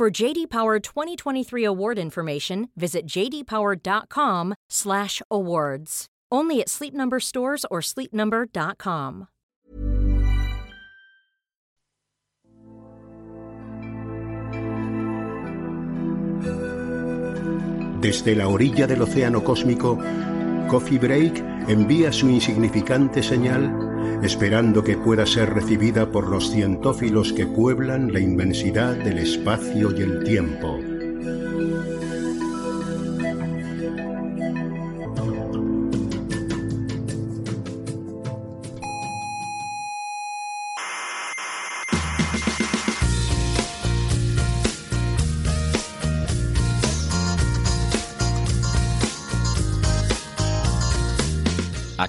For JD Power 2023 award information, visit jdpower.com/awards. Only at Sleep Number stores or sleepnumber.com. Desde la orilla del océano cósmico, Coffee Break envía su insignificante señal esperando que pueda ser recibida por los cientófilos que pueblan la inmensidad del espacio y el tiempo.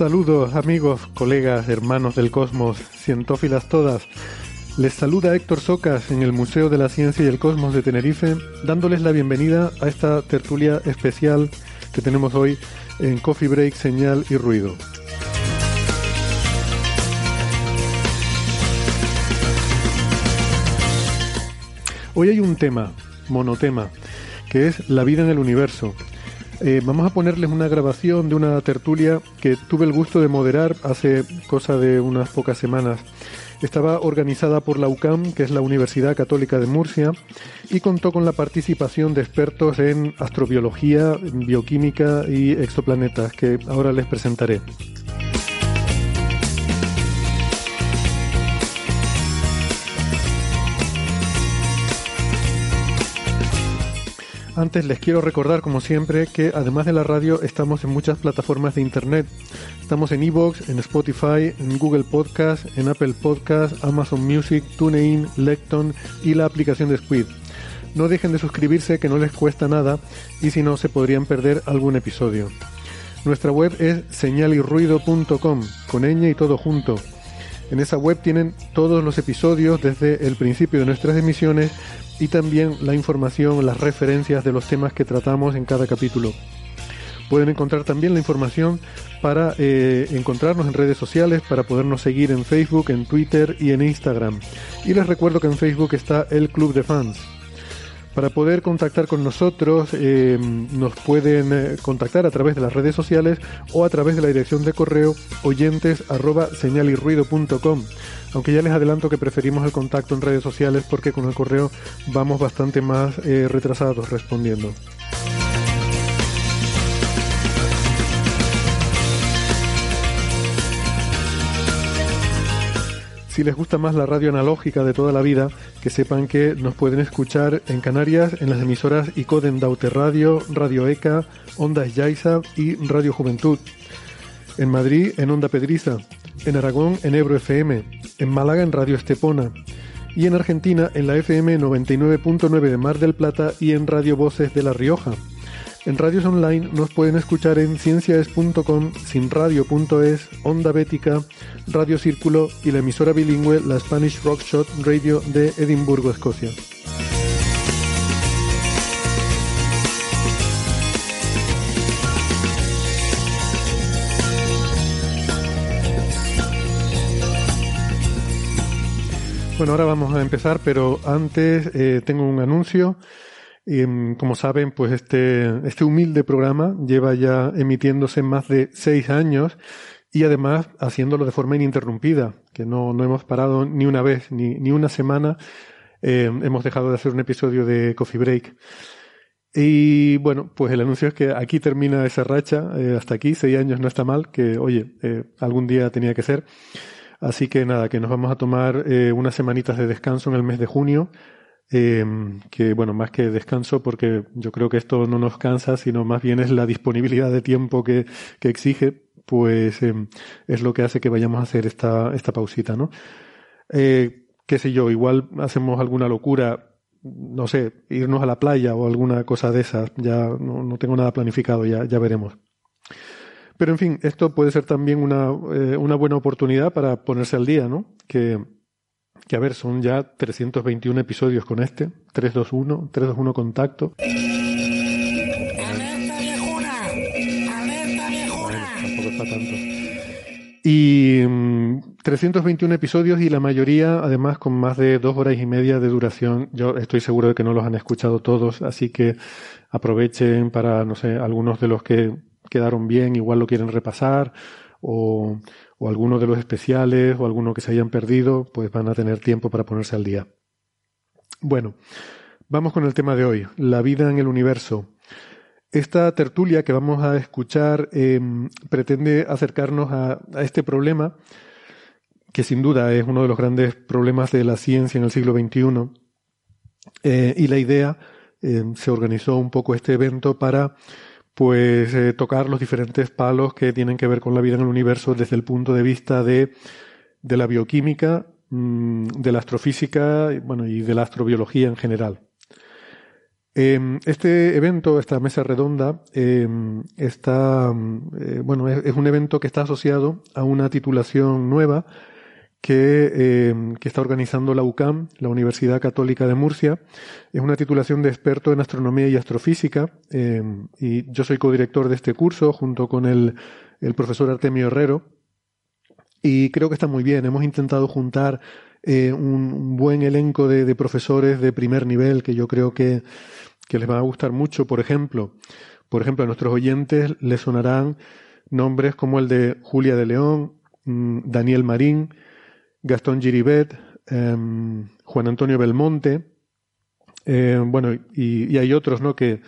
Saludos amigos, colegas, hermanos del cosmos, cientófilas todas. Les saluda Héctor Socas en el Museo de la Ciencia y el Cosmos de Tenerife, dándoles la bienvenida a esta tertulia especial que tenemos hoy en Coffee Break, Señal y Ruido. Hoy hay un tema, monotema, que es la vida en el universo. Eh, vamos a ponerles una grabación de una tertulia que tuve el gusto de moderar hace cosa de unas pocas semanas. Estaba organizada por la UCAM, que es la Universidad Católica de Murcia, y contó con la participación de expertos en astrobiología, bioquímica y exoplanetas, que ahora les presentaré. Antes les quiero recordar, como siempre, que además de la radio estamos en muchas plataformas de internet. Estamos en Evox, en Spotify, en Google Podcast, en Apple Podcast, Amazon Music, TuneIn, Lecton y la aplicación de Squid. No dejen de suscribirse, que no les cuesta nada, y si no, se podrían perder algún episodio. Nuestra web es señalirruido.com, con ñ y todo junto. En esa web tienen todos los episodios desde el principio de nuestras emisiones y también la información, las referencias de los temas que tratamos en cada capítulo. Pueden encontrar también la información para eh, encontrarnos en redes sociales, para podernos seguir en Facebook, en Twitter y en Instagram. Y les recuerdo que en Facebook está el Club de Fans. Para poder contactar con nosotros eh, nos pueden eh, contactar a través de las redes sociales o a través de la dirección de correo oyentes. Aunque ya les adelanto que preferimos el contacto en redes sociales porque con el correo vamos bastante más eh, retrasados respondiendo. Si les gusta más la radio analógica de toda la vida, que sepan que nos pueden escuchar en Canarias en las emisoras ICODEN Daute Radio, Radio ECA, Ondas Yaiza y Radio Juventud. En Madrid en Onda Pedriza, en Aragón en Ebro FM, en Málaga en Radio Estepona y en Argentina en la FM 99.9 de Mar del Plata y en Radio Voces de La Rioja. En radios online nos pueden escuchar en ciencias.com, sinradio.es, Onda Bética, Radio Círculo y la emisora bilingüe la Spanish Rockshot Radio de Edimburgo, Escocia. Bueno, ahora vamos a empezar, pero antes eh, tengo un anuncio. Mm, como saben, pues este, este humilde programa lleva ya emitiéndose más de seis años y además haciéndolo de forma ininterrumpida, que no, no hemos parado ni una vez, ni, ni una semana. Eh, hemos dejado de hacer un episodio de Coffee Break. Y bueno, pues el anuncio es que aquí termina esa racha, eh, hasta aquí, seis años no está mal, que oye, eh, algún día tenía que ser. Así que nada, que nos vamos a tomar unas semanitas de descanso en el mes de junio eh, que bueno, más que descanso, porque yo creo que esto no nos cansa, sino más bien es la disponibilidad de tiempo que, que exige, pues eh, es lo que hace que vayamos a hacer esta, esta pausita, ¿no? Eh, qué sé yo, igual hacemos alguna locura, no sé, irnos a la playa o alguna cosa de esas, ya no, no tengo nada planificado, ya, ya veremos. Pero en fin, esto puede ser también una, eh, una buena oportunidad para ponerse al día, ¿no? Que que a ver, son ya 321 episodios con este, 321, 321 contacto. ¡Alerta viejuna! ¡Alerta viejuna! tampoco está tanto. Y 321 mm, episodios y la mayoría, además, con más de dos horas y media de duración. Yo estoy seguro de que no los han escuchado todos, así que aprovechen para, no sé, algunos de los que quedaron bien, igual lo quieren repasar, o, o alguno de los especiales o alguno que se hayan perdido, pues van a tener tiempo para ponerse al día. Bueno, vamos con el tema de hoy, la vida en el universo. Esta tertulia que vamos a escuchar em, pretende acercarnos a, este problema, que sin duda es uno de los grandes problemas de la ciencia en el siglo XXI. Eh, y la idea, em, se organizó un poco este evento para pues eh, tocar los diferentes palos que tienen que ver con la vida en el universo desde el punto de vista de, de la bioquímica, mm, de la astrofísica bueno, y de la astrobiología en general. Em, este evento, esta mesa redonda, em, está, eh, bueno, es, un evento que está asociado a una titulación nueva que, eh, que, está organizando la UCAM, la Universidad Católica de Murcia. Es una titulación de experto en astronomía y astrofísica eh, y yo soy codirector de este curso junto con el, el, profesor Artemio Herrero y creo que está muy bien. Hemos intentado juntar eh, un, buen elenco de, de, profesores de primer nivel que yo creo que, que les va a gustar mucho. Por ejemplo, por ejemplo, a nuestros oyentes les sonarán nombres como el de Julia de León, mm, Daniel Marín, Gastón Giribet, em, Juan Antonio Belmonte, eh, bueno, y, hay otros, ¿no? Que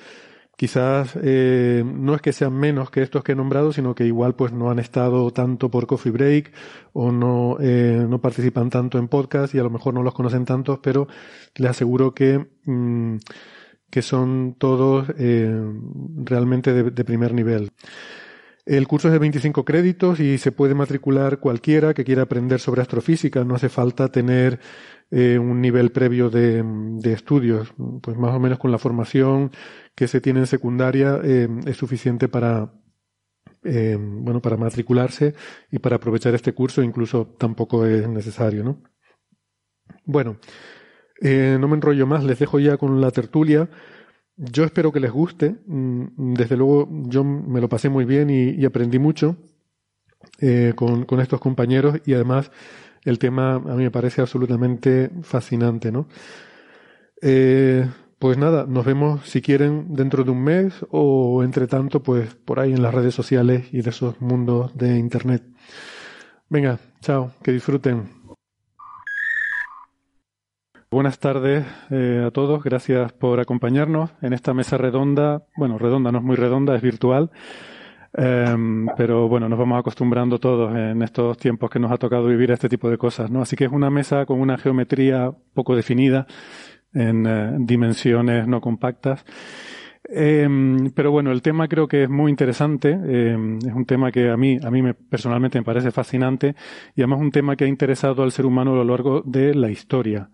quizás eh, no es que sean menos que estos que he nombrado, sino que igual pues no han estado tanto por Coffee Break o no, eh, no participan tanto en podcast y a lo mejor no los conocen tantos, pero les aseguro que, mm, que son todos realmente de primer nivel. El curso es de 25 créditos y se puede matricular cualquiera que quiera aprender sobre astrofísica. No hace falta tener eh, un nivel previo de, estudios. Pues más o menos con la formación que se tiene en secundaria eh, es suficiente para, eh, bueno, para matricularse y para aprovechar este curso. Incluso tampoco es necesario, ¿no? Bueno, no me enrollo más. Les dejo ya con la tertulia. Yo espero que les guste. Mm, desde luego, yo me lo pasé muy bien y, aprendí mucho eh, con, estos compañeros y además el tema a mí me parece absolutamente fascinante, ¿no? Eh, pues nada, nos vemos si quieren dentro de un mes o entre tanto, pues por ahí en las redes sociales y de esos mundos de Internet. Venga, chao, que disfruten. Buenas tardes eh, a todos, gracias por acompañarnos en esta mesa redonda. Bueno, redonda no es muy redonda, es virtual, em, pero bueno, nos vamos acostumbrando todos en estos tiempos que nos ha tocado vivir a este tipo de cosas, ¿no? Así que es una mesa con una geometría poco definida, en eh, dimensiones no compactas. Em, pero bueno, el tema creo que es muy interesante. Em, es un tema que a mí, a mí me, personalmente me parece fascinante y además un tema que ha interesado al ser humano a lo largo de la historia.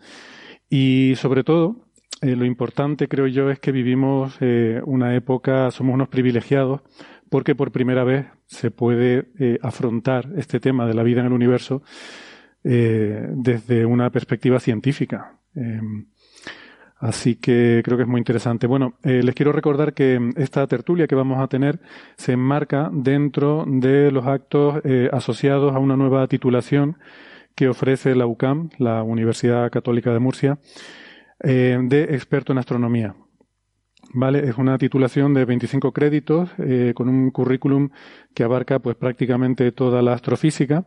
Y sobre todo, eh, lo importante creo yo es que vivimos eh, una época, somos unos privilegiados, porque por primera vez se puede eh, afrontar este tema de la vida en el universo desde una perspectiva científica. Así que creo que es muy interesante. Bueno, les quiero recordar que esta tertulia que vamos a tener se enmarca dentro de los actos asociados a una nueva titulación que ofrece la UCAM, la Universidad Católica de Murcia, eh, de experto en astronomía. ¿vale? Es una titulación de 25 créditos eh, con un currículum que abarca pues prácticamente toda la astrofísica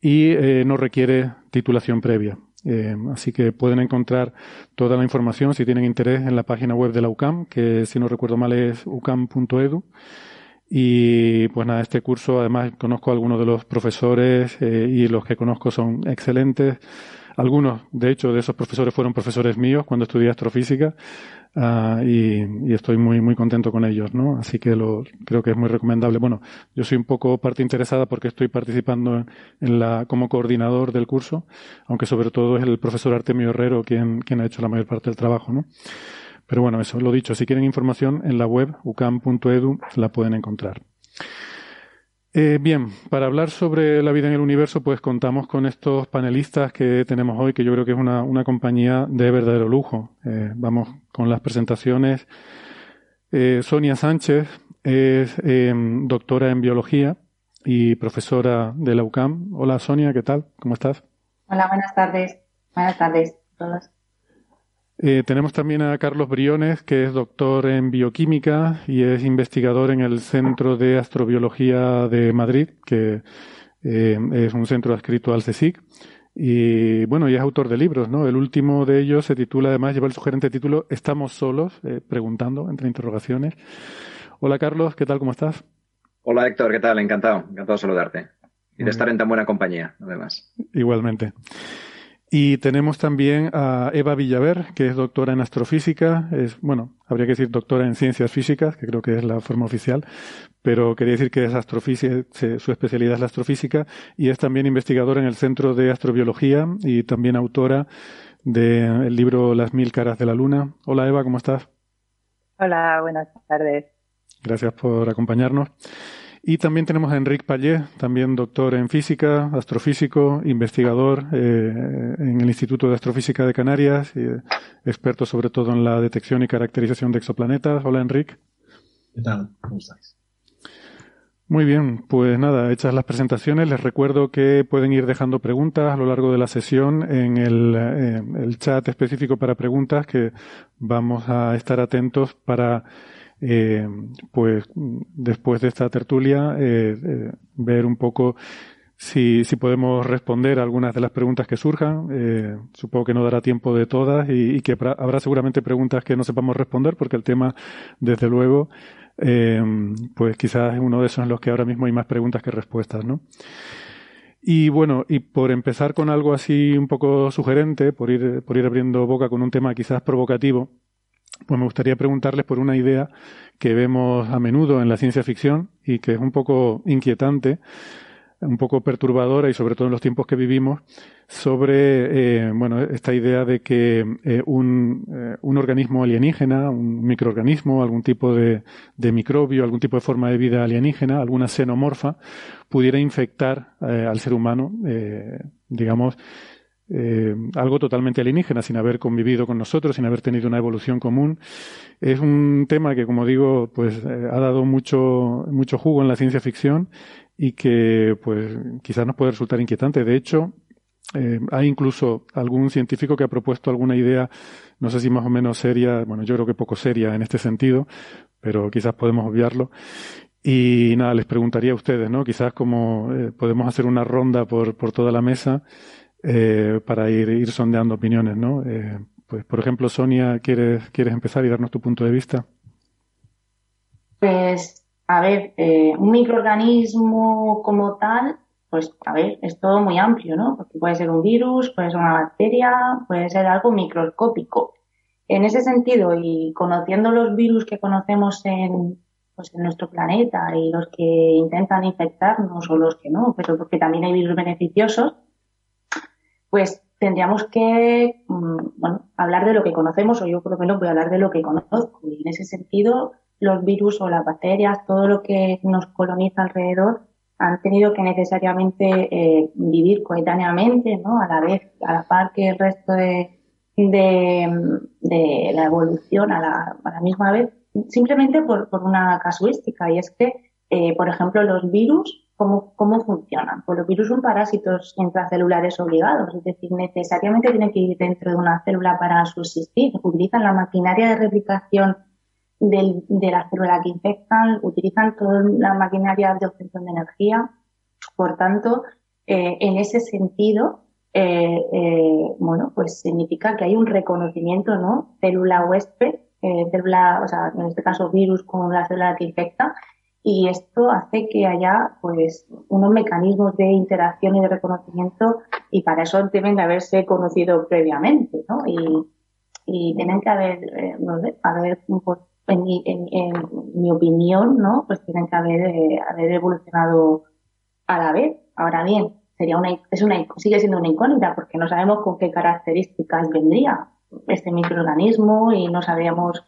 y eh, no requiere titulación previa. Así que pueden encontrar toda la información si tienen interés en la página web de la UCAM, que si no recuerdo mal es ucam.edu. Y pues nada, este curso además conozco a algunos de los profesores y los que conozco son excelentes. Algunos, de hecho, de esos profesores fueron profesores míos cuando estudié astrofísica uh, y, y, estoy muy, muy contento con ellos, ¿no? Así que lo, creo que es muy recomendable. Bueno, yo soy un poco parte interesada porque estoy participando en, en la, como coordinador del curso, aunque sobre todo es el profesor Artemio Herrero quien, quien ha hecho la mayor parte del trabajo, ¿no? Pero bueno, eso, lo dicho, si quieren información en la web ucam.edu la pueden encontrar. Eh, bien, para hablar sobre la vida en el universo, pues contamos con estos panelistas que tenemos hoy, que yo creo que es una, una compañía de verdadero lujo. Eh, vamos con las presentaciones. Eh, Sonia Sánchez es em, doctora en biología y profesora de la UCAM. Hola Sonia, ¿qué tal? ¿Cómo estás? Hola, buenas tardes. Buenas tardes a todos. Eh, tenemos también a Carlos Briones, que es doctor en bioquímica y es investigador en el Centro de Astrobiología de Madrid, que eh, es un centro adscrito al CSIC. Y bueno, y es autor de libros, ¿no? El último de ellos se titula, además, lleva el sugerente título Estamos solos, eh, preguntando, entre interrogaciones. Hola Carlos, ¿qué tal? ¿Cómo estás? Hola Héctor, ¿qué tal? Encantado, encantado de saludarte. Y de estar en tan buena compañía, además. Igualmente. Y tenemos también a Eva Villaver, que es doctora en astrofísica, es, bueno, habría que decir doctora en ciencias físicas, que creo que es la forma oficial, pero quería decir que es astrofísica, su especialidad es la astrofísica, y es también investigadora en el Centro de Astrobiología y también autora del libro Las mil caras de la luna. Hola Eva, ¿cómo estás? Hola, buenas tardes. Gracias por acompañarnos. Y también tenemos a Enrique Pallé, también doctor en física, astrofísico, investigador eh, en el Instituto de Astrofísica de Canarias, y, eh, experto sobre todo en la detección y caracterización de exoplanetas. Hola, Enrique. ¿Qué tal? ¿Cómo estáis? Muy bien, pues nada, hechas las presentaciones, les recuerdo que pueden ir dejando preguntas a lo largo de la sesión en el, eh, el chat específico para preguntas que vamos a estar atentos para eh, pues después de esta tertulia eh, eh, ver un poco si, si podemos responder a algunas de las preguntas que surjan. Supongo que no dará tiempo de todas y, que habrá seguramente preguntas que no sepamos responder porque el tema, desde luego, pues quizás es uno de esos en los que ahora mismo hay más preguntas que respuestas, ¿no? Y bueno, y por empezar con algo así un poco sugerente, por ir, por ir abriendo boca con un tema quizás provocativo, pues me gustaría preguntarles por una idea que vemos a menudo en la ciencia ficción y que es un poco inquietante, un poco perturbadora y sobre todo en los tiempos que vivimos sobre eh, bueno esta idea de que eh, un, eh, un, organismo alienígena, un microorganismo, algún tipo de, de, microbio, algún tipo de forma de vida alienígena, alguna xenomorfa, pudiera infectar al ser humano, digamos, eh, algo totalmente alienígena, sin haber convivido con nosotros, sin haber tenido una evolución común. Es un tema que, como digo, pues eh, ha dado mucho, mucho jugo en la ciencia ficción y que, pues, quizás nos puede resultar inquietante. De hecho, eh, hay incluso algún científico que ha propuesto alguna idea, no sé si más o menos seria, bueno, yo creo que poco seria en este sentido, pero quizás podemos obviarlo. Y nada, les preguntaría a ustedes, ¿no? Quizás como podemos hacer una ronda por, por toda la mesa eh, para ir, sondeando opiniones, ¿no? Eh, pues, por ejemplo, Sonia, ¿quieres, ¿quieres empezar y darnos tu punto de vista? Pues, a ver, eh, un microorganismo como tal, pues, a ver, es todo muy amplio, ¿no? Porque puede ser un virus, puede ser una bacteria, puede ser algo microscópico. En ese sentido, y conociendo los virus que conocemos en, pues, en nuestro planeta y los que intentan infectarnos o los que no, pero porque también hay virus beneficiosos, pues tendríamos que, bueno, hablar de lo que conocemos, o yo por lo menos voy a hablar de lo que conozco. Y en ese sentido, los virus o las bacterias, todo lo que nos coloniza alrededor, han tenido que necesariamente eh, vivir coetáneamente, ¿no? A la vez, a la par que el resto de, de, de la evolución, a la, a la, misma vez, simplemente por, por una casuística. Y es que, eh, por ejemplo, los virus ¿Cómo, ¿Cómo funcionan? Pues los virus son parásitos intracelulares obligados, es decir, necesariamente tienen que ir dentro de una célula para subsistir. Utilizan la maquinaria de replicación de la célula que infectan, utilizan toda la maquinaria de obtención de energía. Por tanto, eh, en ese sentido, eh, eh, bueno, pues significa que hay un reconocimiento, ¿no? Célula huésped, célula, o sea, en este caso virus con la célula que infecta, y esto hace que haya, pues, unos mecanismos de interacción y de reconocimiento, y para eso deben de haberse conocido previamente, ¿no? Y, y tienen que haber, sé, haber en mi, en, mi opinión, ¿no? Pues tienen que haber, eh, haber evolucionado a la vez. Ahora bien, sería una, es una, sigue siendo una incógnita porque no sabemos con qué características vendría este microorganismo y no sabríamos,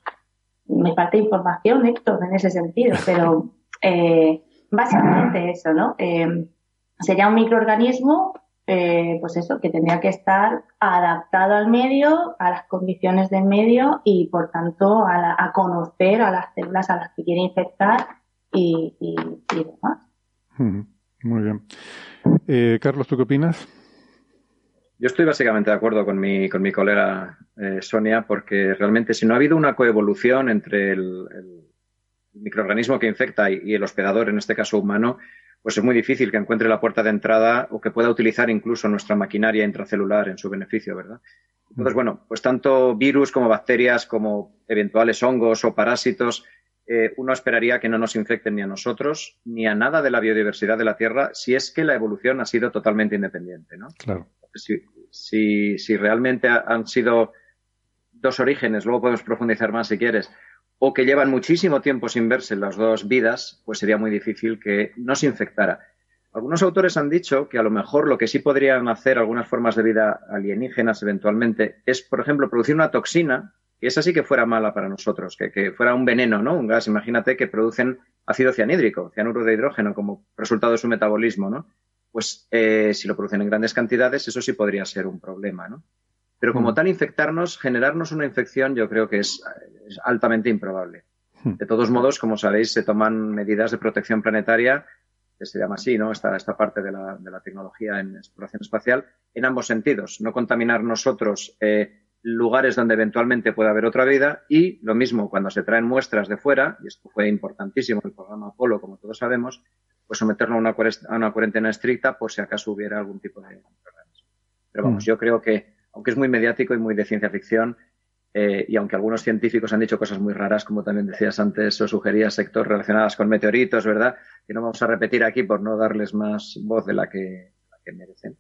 me falta información, Héctor, en ese sentido, pero eh, básicamente eso, ¿no? Eh, sería un microorganismo eh, pues eso, que tendría que estar adaptado al medio, a las condiciones del medio y por tanto a, conocer a las células a las que quiere infectar y, demás. Muy bien. Eh, Carlos, ¿tú qué opinas? Yo estoy básicamente de acuerdo con mi, con mi colega eh, Sonia, porque realmente si no ha habido una coevolución entre el, microorganismo que infecta y, el hospedador, en este caso humano, pues es muy difícil que encuentre la puerta de entrada o que pueda utilizar incluso nuestra maquinaria intracelular en su beneficio, ¿verdad? Entonces, bueno, pues tanto virus como bacterias, como eventuales hongos o parásitos, eh, uno esperaría que no nos infecten ni a nosotros ni a nada de la biodiversidad de la Tierra si es que la evolución ha sido totalmente independiente, ¿no? Claro. Si, si, si realmente han sido dos orígenes, luego podemos profundizar más si quieres, o que llevan muchísimo tiempo sin verse las dos vidas, pues sería muy difícil que no se infectara. Algunos autores han dicho que a lo mejor lo que sí podrían hacer algunas formas de vida alienígenas eventualmente es, por ejemplo, producir una toxina, que esa sí que fuera mala para nosotros, que, fuera un veneno, ¿no? Un gas, imagínate que producen ácido cianhídrico, cianuro de hidrógeno como resultado de su metabolismo, ¿no? Pues eh, si lo producen en grandes cantidades, eso sí podría ser un problema, ¿no? Pero como mm. tal, infectarnos, generarnos una infección, yo creo que es, altamente improbable. Mm. De todos modos, como sabéis, se toman medidas de protección planetaria, que se llama así, ¿no? Esta, esta parte de la, de la tecnología en exploración espacial, en ambos sentidos. No contaminar nosotros eh, lugares donde eventualmente pueda haber otra vida y lo mismo cuando se traen muestras de fuera, y esto fue importantísimo en el programa Apolo, como todos sabemos, pues someterlo a una, a una cuarentena estricta por si acaso hubiera algún tipo de organismo. Pero vamos, mm. yo creo que aunque es muy mediático y muy de ciencia ficción, eh, y aunque algunos científicos han dicho cosas muy raras, como también decías antes o sugerías, sector relacionadas con meteoritos, ¿verdad? Que no vamos a repetir aquí por no darles más voz de la que, merecen.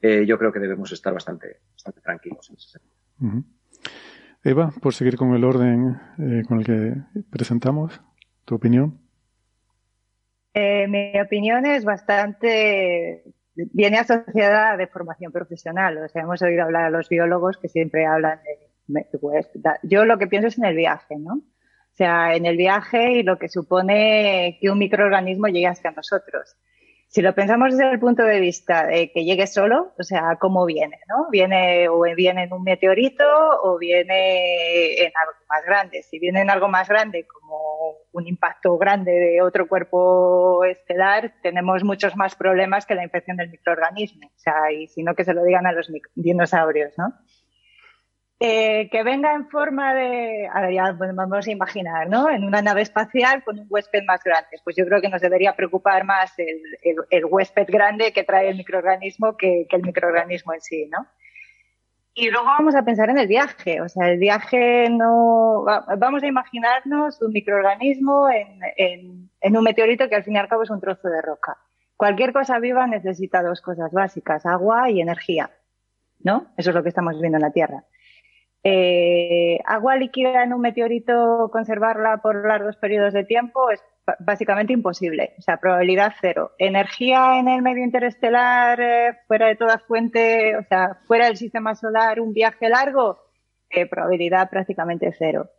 Eh, yo creo que debemos estar bastante, bastante tranquilos en ese sentido. Eva, por seguir con el orden eh, con el que presentamos, ¿tu opinión? mi opinión es bastante viene asociada de formación profesional. O sea, hemos oído hablar a los biólogos que siempre hablan de, pues, yo lo que pienso es en el viaje, ¿no? O sea, en el viaje y lo que supone que un microorganismo llegue hasta nosotros. Si lo pensamos desde el punto de vista de que llegue solo, o sea, cómo viene, ¿no? Viene o viene en un meteorito o viene en algo más grande. Si viene en algo más grande, un impacto grande de otro cuerpo estelar, tenemos muchos más problemas que la infección del microorganismo. O sea, y si no que se lo digan a los dinosaurios, ¿no? Eh, que venga en forma de, a ver, ya vamos a imaginar, ¿no? En una nave espacial con un huésped más grande. Pues yo creo que nos debería preocupar más el, huésped grande que trae el microorganismo que, el microorganismo en sí, ¿no? Y luego vamos a pensar en el viaje. O sea, el viaje no. vamos a imaginarnos un microorganismo en, en un meteorito que al fin y al cabo es un trozo de roca. Cualquier cosa viva necesita dos cosas básicas: agua y energía. ¿No? Eso es lo que estamos viendo en la Tierra. Eh, agua líquida en un meteorito, conservarla por largos periodos de tiempo es básicamente imposible. O sea, probabilidad cero. Energía en el medio interestelar, eh, fuera de toda fuente, o sea, fuera del sistema solar, un viaje largo, eh, probabilidad prácticamente cero.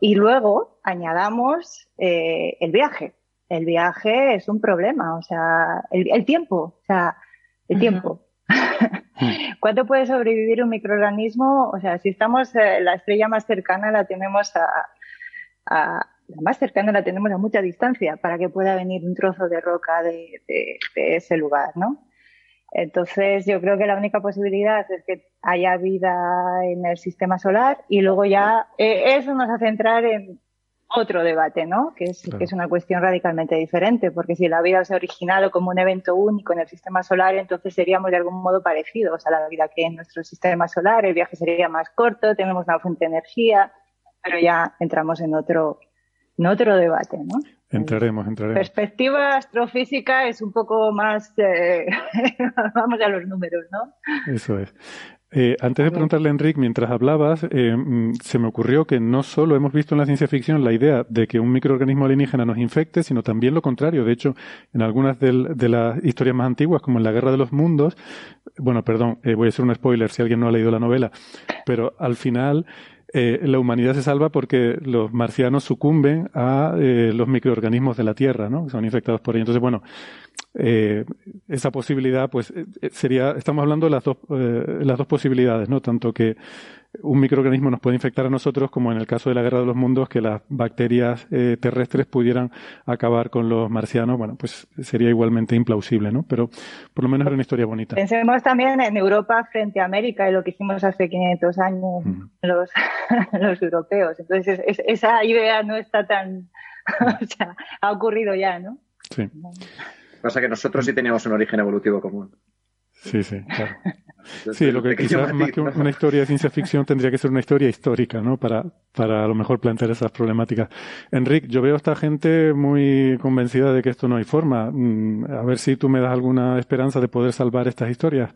y luego añadamos el viaje. El viaje es un problema, o sea, el, tiempo, o sea, el tiempo. ¿Cuánto puede sobrevivir un microorganismo? O sea, si estamos, eh, la estrella más cercana la tenemos a, la más cercana la tenemos a mucha distancia para que pueda venir un trozo de roca de, ese lugar, ¿no? Entonces, yo creo que la única posibilidad es que haya vida en el sistema solar y luego ya eh, eso nos hace entrar en, otro debate, ¿no? Que es, que es una cuestión radicalmente diferente, porque si la vida se originado como un evento único en el sistema solar, entonces seríamos de algún modo parecidos a la vida que en nuestro sistema solar, el viaje sería más corto, tenemos una fuente de energía, pero ya entramos en otro, en otro debate, ¿no? Entraremos, entraremos. Perspectiva astrofísica es un poco más, eh, vamos a los números, ¿no? Eso es. Eh, antes de preguntarle a Enrique, mientras hablabas, eh, mm, se me ocurrió que no solo hemos visto en la ciencia ficción la idea de que un microorganismo alienígena nos infecte, sino también lo contrario. De hecho, en algunas de las historias más antiguas, como en la Guerra de los Mundos, bueno, perdón, eh, voy a hacer un spoiler si alguien no ha leído la novela, pero al final eh, la humanidad se salva porque los marcianos sucumben a eh, los microorganismos de la Tierra, ¿no? Son infectados por ellos. Entonces, bueno, eh, esa posibilidad, pues, sería, estamos hablando de las dos, las dos posibilidades, ¿no? Tanto que un microorganismo nos puede infectar a nosotros, como en el caso de la guerra de los mundos, que las bacterias eh, terrestres pudieran acabar con los marcianos, bueno, pues sería igualmente implausible, ¿no? Pero por lo menos era una historia bonita. Pensemos también en Europa frente a América y lo que hicimos hace 500 años los, los europeos. Entonces, esa idea no está tan. o sea, ha ocurrido ya, ¿no? Sí. Pasa que nosotros sí teníamos un origen evolutivo común. Sí, sí, claro. Sí, lo que quizás más que una historia de ciencia ficción tendría que ser una historia histórica, ¿no? Para, para a lo mejor plantear esas problemáticas. Enrique, yo veo a esta gente muy convencida de que esto no hay forma. Mm, a ver si tú me das alguna esperanza de poder salvar estas historias.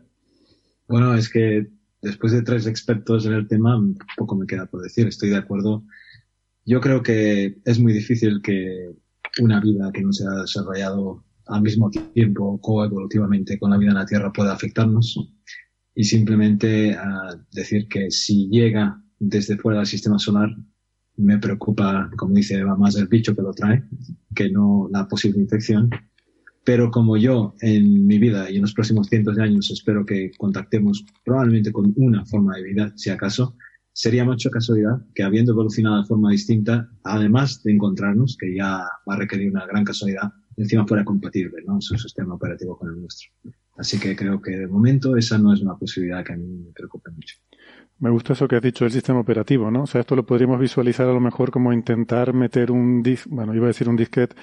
Bueno, es que después de tres expertos en el tema, poco me queda por decir. Estoy de acuerdo. Yo creo que es muy difícil que una vida que no se ha desarrollado al mismo tiempo coevolutivamente con la vida en la Tierra pueda afectarnos y simplemente decir que si llega desde fuera del sistema solar me preocupa, como dice Eva, más el bicho que lo trae que no la posible infección. Pero como yo en mi vida y en los próximos cientos de años espero que contactemos probablemente con una forma de vida, si acaso, sería mucha casualidad que habiendo evolucionado de forma distinta, además de encontrarnos, que ya va a requerir una gran casualidad, encima fuera compatible, ¿no? Su sistema operativo con el nuestro. Así que creo que de momento esa no es una posibilidad que a mí me preocupe mucho. Me gusta eso que has dicho del sistema operativo, ¿no? O sea, esto lo podríamos visualizar a lo mejor como intentar meter un disc, bueno, iba a decir un disquete,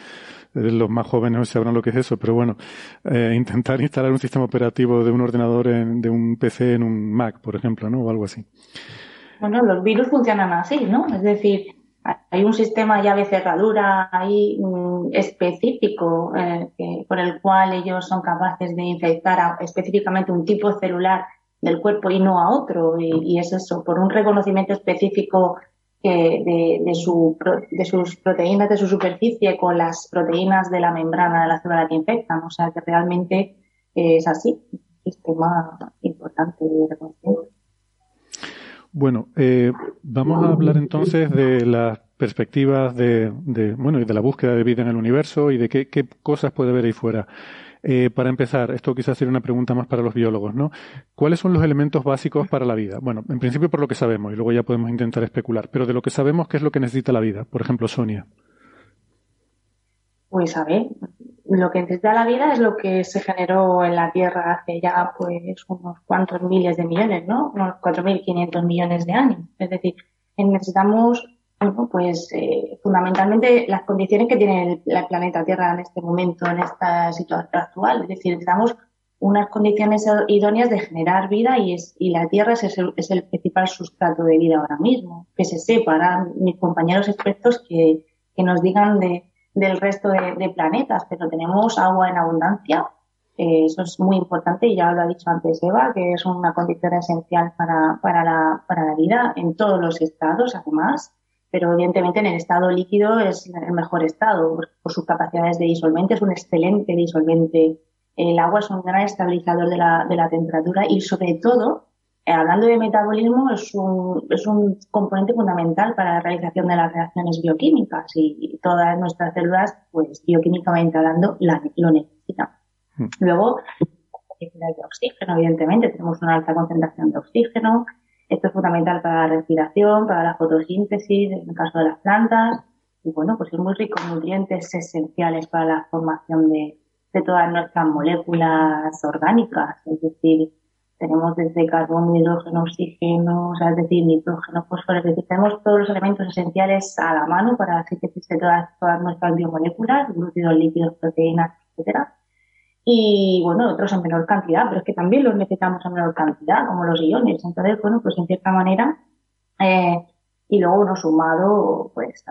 eh, los más jóvenes sabrán lo que es eso, pero bueno, eh, intentar instalar un sistema operativo de un ordenador, en, de un PC en un Mac, por ejemplo, ¿no? O algo así. Bueno, los virus funcionan así, ¿no? Es decir, hay un sistema llave cerradura ahí mm, específico eh, por el cual ellos son capaces de infectar a, específicamente un tipo celular del cuerpo y no a otro. Y, es eso, por un reconocimiento específico de, de, su, de sus proteínas de su superficie con las proteínas de la membrana de la célula que infectan. O sea que realmente es así, un sistema importante de reconocimiento. Bueno, eh, vamos a hablar entonces de las perspectivas de, bueno, y de la búsqueda de vida en el universo y de qué, qué cosas puede haber ahí fuera. Eh, para empezar, esto quizás sería una pregunta más para los biólogos, ¿no? ¿Cuáles son los elementos básicos para la vida? Bueno, en principio por lo que sabemos, y luego ya podemos intentar especular, pero de lo que sabemos, ¿qué es lo que necesita la vida? Por ejemplo, Sonia. Pues a ver, lo que necesita la vida es lo que se generó en la Tierra hace ya pues unos cuantos miles de millones, ¿no? Unos 4.500 millones de años. Es decir, necesitamos, pues eh, fundamentalmente las condiciones que tiene el, planeta Tierra en este momento, en esta situación actual. Es decir, necesitamos unas condiciones idóneas de generar vida y, es, y la Tierra es el, es el principal sustrato de vida ahora mismo. Que se sepa, ahora mis compañeros expertos que, que nos digan de del resto de, planetas, pero tenemos agua en abundancia. Eh, eso es muy importante y ya lo ha dicho antes Eva, que es una condición esencial para, para, la, para la vida en todos los estados, además. Pero evidentemente en el estado líquido es el mejor estado por, sus capacidades de disolvente, es un excelente disolvente. El agua es un gran estabilizador de la, de la temperatura y sobre todo hablando de metabolismo, es un, es un componente fundamental para la realización de las reacciones bioquímicas y, todas nuestras células, pues bioquímicamente hablando, lo necesitan. Hmm. Luego, de oxígeno, evidentemente, tenemos una alta concentración de oxígeno. Esto es fundamental para la respiración, para la fotosíntesis, en el caso de las plantas. Y bueno, pues es muy rico en nutrientes esenciales para la formación de, de todas nuestras moléculas orgánicas. Es decir, tenemos desde carbono, hidrógeno, oxígeno, o sea, es decir, nitrógeno, fósforo, es decir, tenemos todos los elementos esenciales a la mano para sintetizar todas, todas nuestras biomoléculas, glúcidos, lípidos, proteínas, etcétera. Y bueno, otros en menor cantidad, pero es que también los necesitamos en menor cantidad, como los iones. Entonces, bueno, pues en cierta manera, eh, y luego uno sumado, pues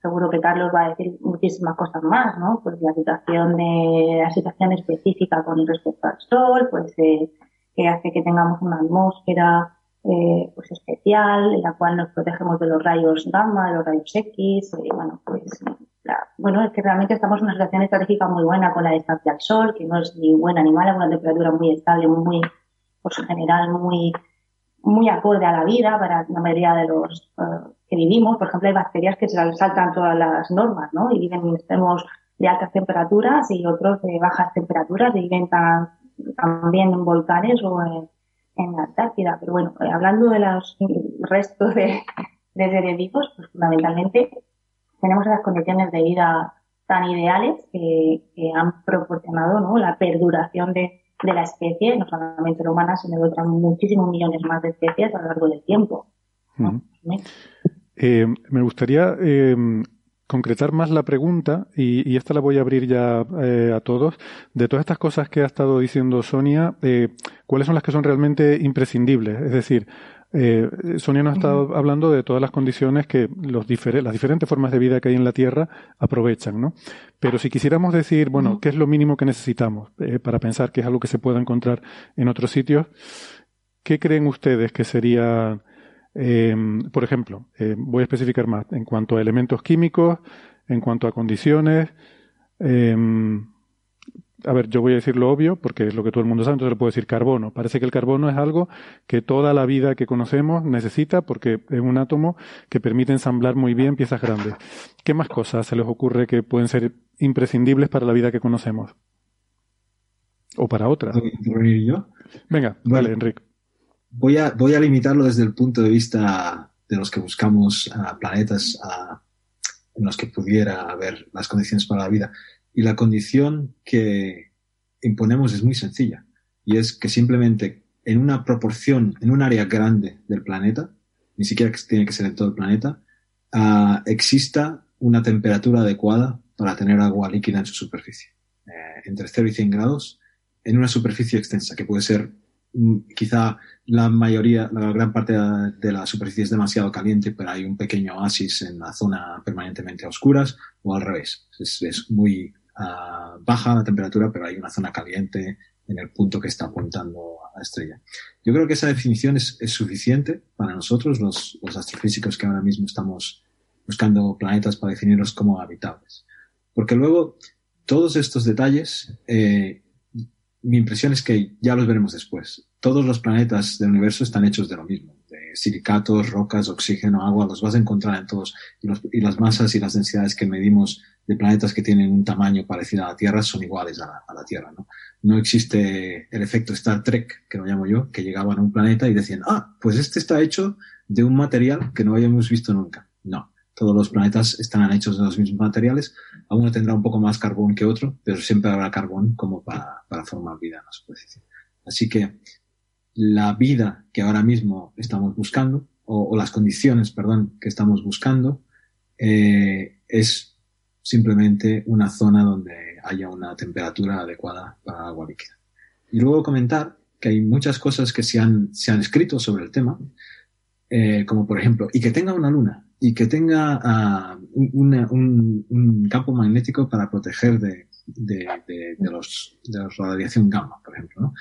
seguro que Carlos va a decir muchísimas cosas más, ¿no? Pues la situación de, la situación específica con respecto al sol, pues eh, que hace que tengamos una atmósfera eh, pues especial, en la cual nos protegemos de los rayos gamma, de los rayos X, bueno, pues bueno, es que realmente estamos en una situación estratégica muy buena con la distancia al sol, que no es ni buena ni mala, una temperatura muy estable, muy, por su general, muy, muy acorde a la vida para la mayoría de los eh, que vivimos. Por ejemplo, hay bacterias que se saltan todas las normas, ¿no? Y viven en extremos de altas temperaturas y otros de bajas temperaturas viven tan también en volcanes o en, la Antártida. Pero bueno, eh, hablando de los restos de, de seres vivos, pues fundamentalmente tenemos esas condiciones de vida tan ideales que, han proporcionado ¿no? la perduración de, de, la especie, no solamente la humana, sino de otras muchísimos millones más de especies a lo largo del tiempo. Eh, me gustaría eh, concretar más la pregunta, y, esta la voy a abrir ya eh, a todos, de todas estas cosas que ha estado diciendo Sonia, eh, ¿cuáles son las que son realmente imprescindibles? Es decir, eh, Sonia nos ha estado hablando de todas las condiciones que los las diferentes formas de vida que hay en la Tierra aprovechan, ¿no? Pero si quisiéramos decir, bueno, ¿qué es lo mínimo que necesitamos para pensar que es algo que se pueda encontrar en otros sitios? ¿Qué creen ustedes que sería eh, por ejemplo, eh, voy a especificar más en cuanto a elementos químicos, en cuanto a condiciones. Eh, a ver, yo voy a decir lo obvio porque es lo que todo el mundo sabe, entonces le puedo decir carbono. Parece que el carbono es algo que toda la vida que conocemos necesita porque es un átomo que permite ensamblar muy bien piezas grandes. ¿Qué más cosas se les ocurre que pueden ser imprescindibles para la vida que conocemos? ¿O para otras? yo? Venga, vale, Enrique voy a, voy a limitarlo desde el punto de vista de los que buscamos planetas en los que pudiera haber las condiciones para la vida. Y la condición que imponemos es muy sencilla. Y es que simplemente en una proporción, en un área grande del planeta, ni siquiera tiene que ser en todo el planeta, ah, exista una temperatura adecuada para tener agua líquida en su superficie. Eh, entre 0 y 100 grados en una superficie extensa, que puede ser quizá la mayoría, la gran parte de la superficie es demasiado caliente, pero hay un pequeño oasis en la zona permanentemente a oscuras, o al revés. Es, muy ah, baja la temperatura, pero hay una zona caliente en el punto que está apuntando a la estrella. Yo creo que esa definición es, suficiente para nosotros, los, astrofísicos que ahora mismo estamos buscando planetas para definirlos como habitables. Porque luego, todos estos detalles eh, mi impresión es que ya los veremos después. Todos los planetas del universo están hechos de lo mismo, de silicatos, rocas, oxígeno, agua, los vas a encontrar en todos. Y, las masas y las densidades que medimos de planetas que tienen un tamaño parecido a la Tierra son iguales a la, Tierra. ¿no? no existe el efecto Star Trek, que lo llamo yo, que llegaban a un planeta y decían, ah, pues este está hecho de un material que no habíamos visto nunca. Todos los planetas están hechos de los mismos materiales. Alguno tendrá un poco más carbón que otro, pero siempre habrá carbón como para, formar vida en la superficie. Así que la vida que ahora mismo estamos buscando, o, las condiciones, perdón, que estamos buscando, eh, es simplemente una zona donde haya una temperatura adecuada para agua líquida. Y luego comentar que hay muchas cosas que se han, se han escrito sobre el tema, eh, como por ejemplo, y que tenga una luna y que tenga uh, un, campo magnético para proteger de, de, los, de radiación gamma, por ejemplo.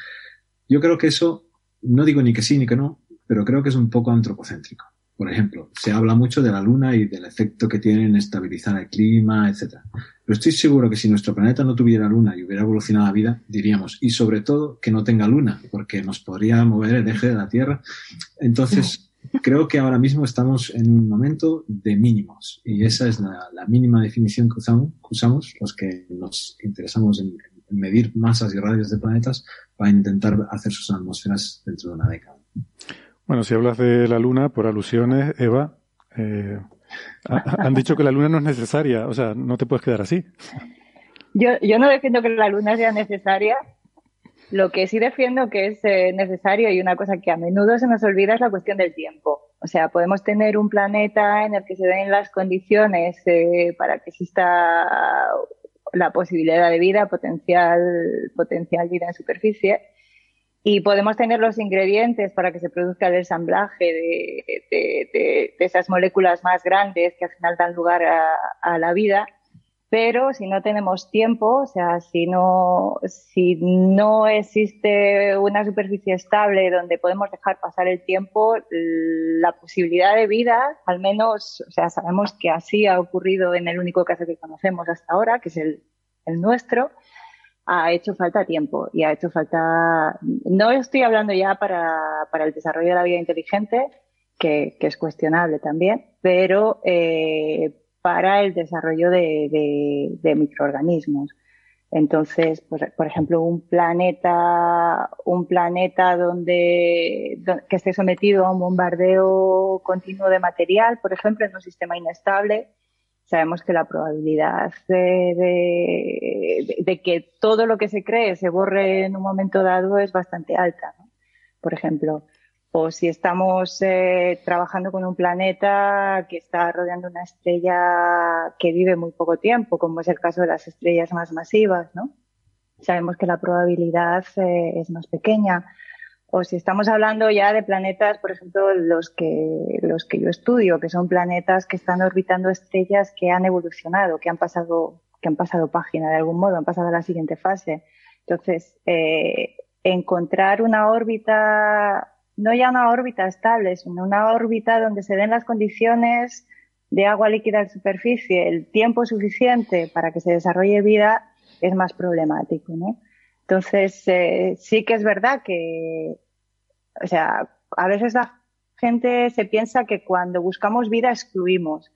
Yo creo que eso, no digo ni que sí ni que no, pero creo que es un poco antropocéntrico. Por ejemplo, se habla mucho de la Luna y del efecto que tiene en estabilizar el clima, etc. Pero estoy seguro que si nuestro planeta no tuviera Luna y hubiera evolucionado la vida, diríamos, y sobre todo que no tenga Luna, porque nos podría mover el eje de la Tierra. Entonces, creo que ahora mismo estamos en un momento de mínimos y esa es la, mínima definición que usamos, los que nos interesamos en, medir masas y radios de planetas para intentar hacer sus atmósferas dentro de una década. Bueno, si hablas de la Luna, por alusiones, Eva, eh, han dicho que la Luna no es necesaria, o sea, no te puedes quedar así. Yo, yo no defiendo que la Luna sea necesaria, Lo que sí defiendo que es eh, necesario y una cosa que a menudo se nos olvida es la cuestión del tiempo. O sea, podemos tener un planeta en el que se den las condiciones eh, para que exista la posibilidad de vida, potencial, potencial vida en superficie, y podemos tener los ingredientes para que se produzca el ensamblaje de, esas moléculas más grandes que al final dan lugar a, la vida. Pero si no tenemos tiempo, o sea, si no, si no existe una superficie estable donde podemos dejar pasar el tiempo, la posibilidad de vida, al menos, o sea, sabemos que así ha ocurrido en el único caso que conocemos hasta ahora, que es el, el nuestro, ha hecho falta tiempo y ha hecho falta, no estoy hablando ya para, para el desarrollo de la vida inteligente, que, que es cuestionable también, pero eh, para el desarrollo de, microorganismos. Entonces, por, ejemplo, un planeta, un planeta donde, que esté sometido a un bombardeo continuo de material, por ejemplo, en un sistema inestable, sabemos que la probabilidad de, de, que todo lo que se cree se borre en un momento dado es bastante alta. Por ejemplo, o si estamos eh, trabajando con un planeta que está rodeando una estrella que vive muy poco tiempo, como es el caso de las estrellas más masivas, ¿no? Sabemos que la probabilidad eh, es más pequeña o si estamos hablando ya de planetas, por ejemplo, los que, los que yo estudio, que son planetas que están orbitando estrellas que han evolucionado, que han pasado, que han pasado página de algún modo, han pasado a la siguiente fase. Entonces, eh, encontrar una órbita, no ya una órbita estable, sino una órbita donde se den las condiciones de agua líquida en superficie, el tiempo suficiente para que se desarrolle vida, es más problemático, ¿no? Entonces, eh, sí que es verdad que, o sea, a veces la gente se piensa que cuando buscamos vida excluimos.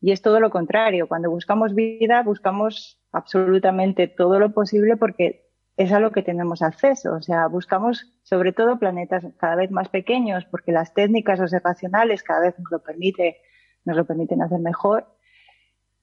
Y es todo lo contrario. Cuando buscamos vida, buscamos absolutamente todo lo posible porque es a lo que tenemos acceso. O sea, buscamos sobre todo planetas cada vez más pequeños porque las técnicas observacionales cada vez nos lo permite, nos lo permiten hacer mejor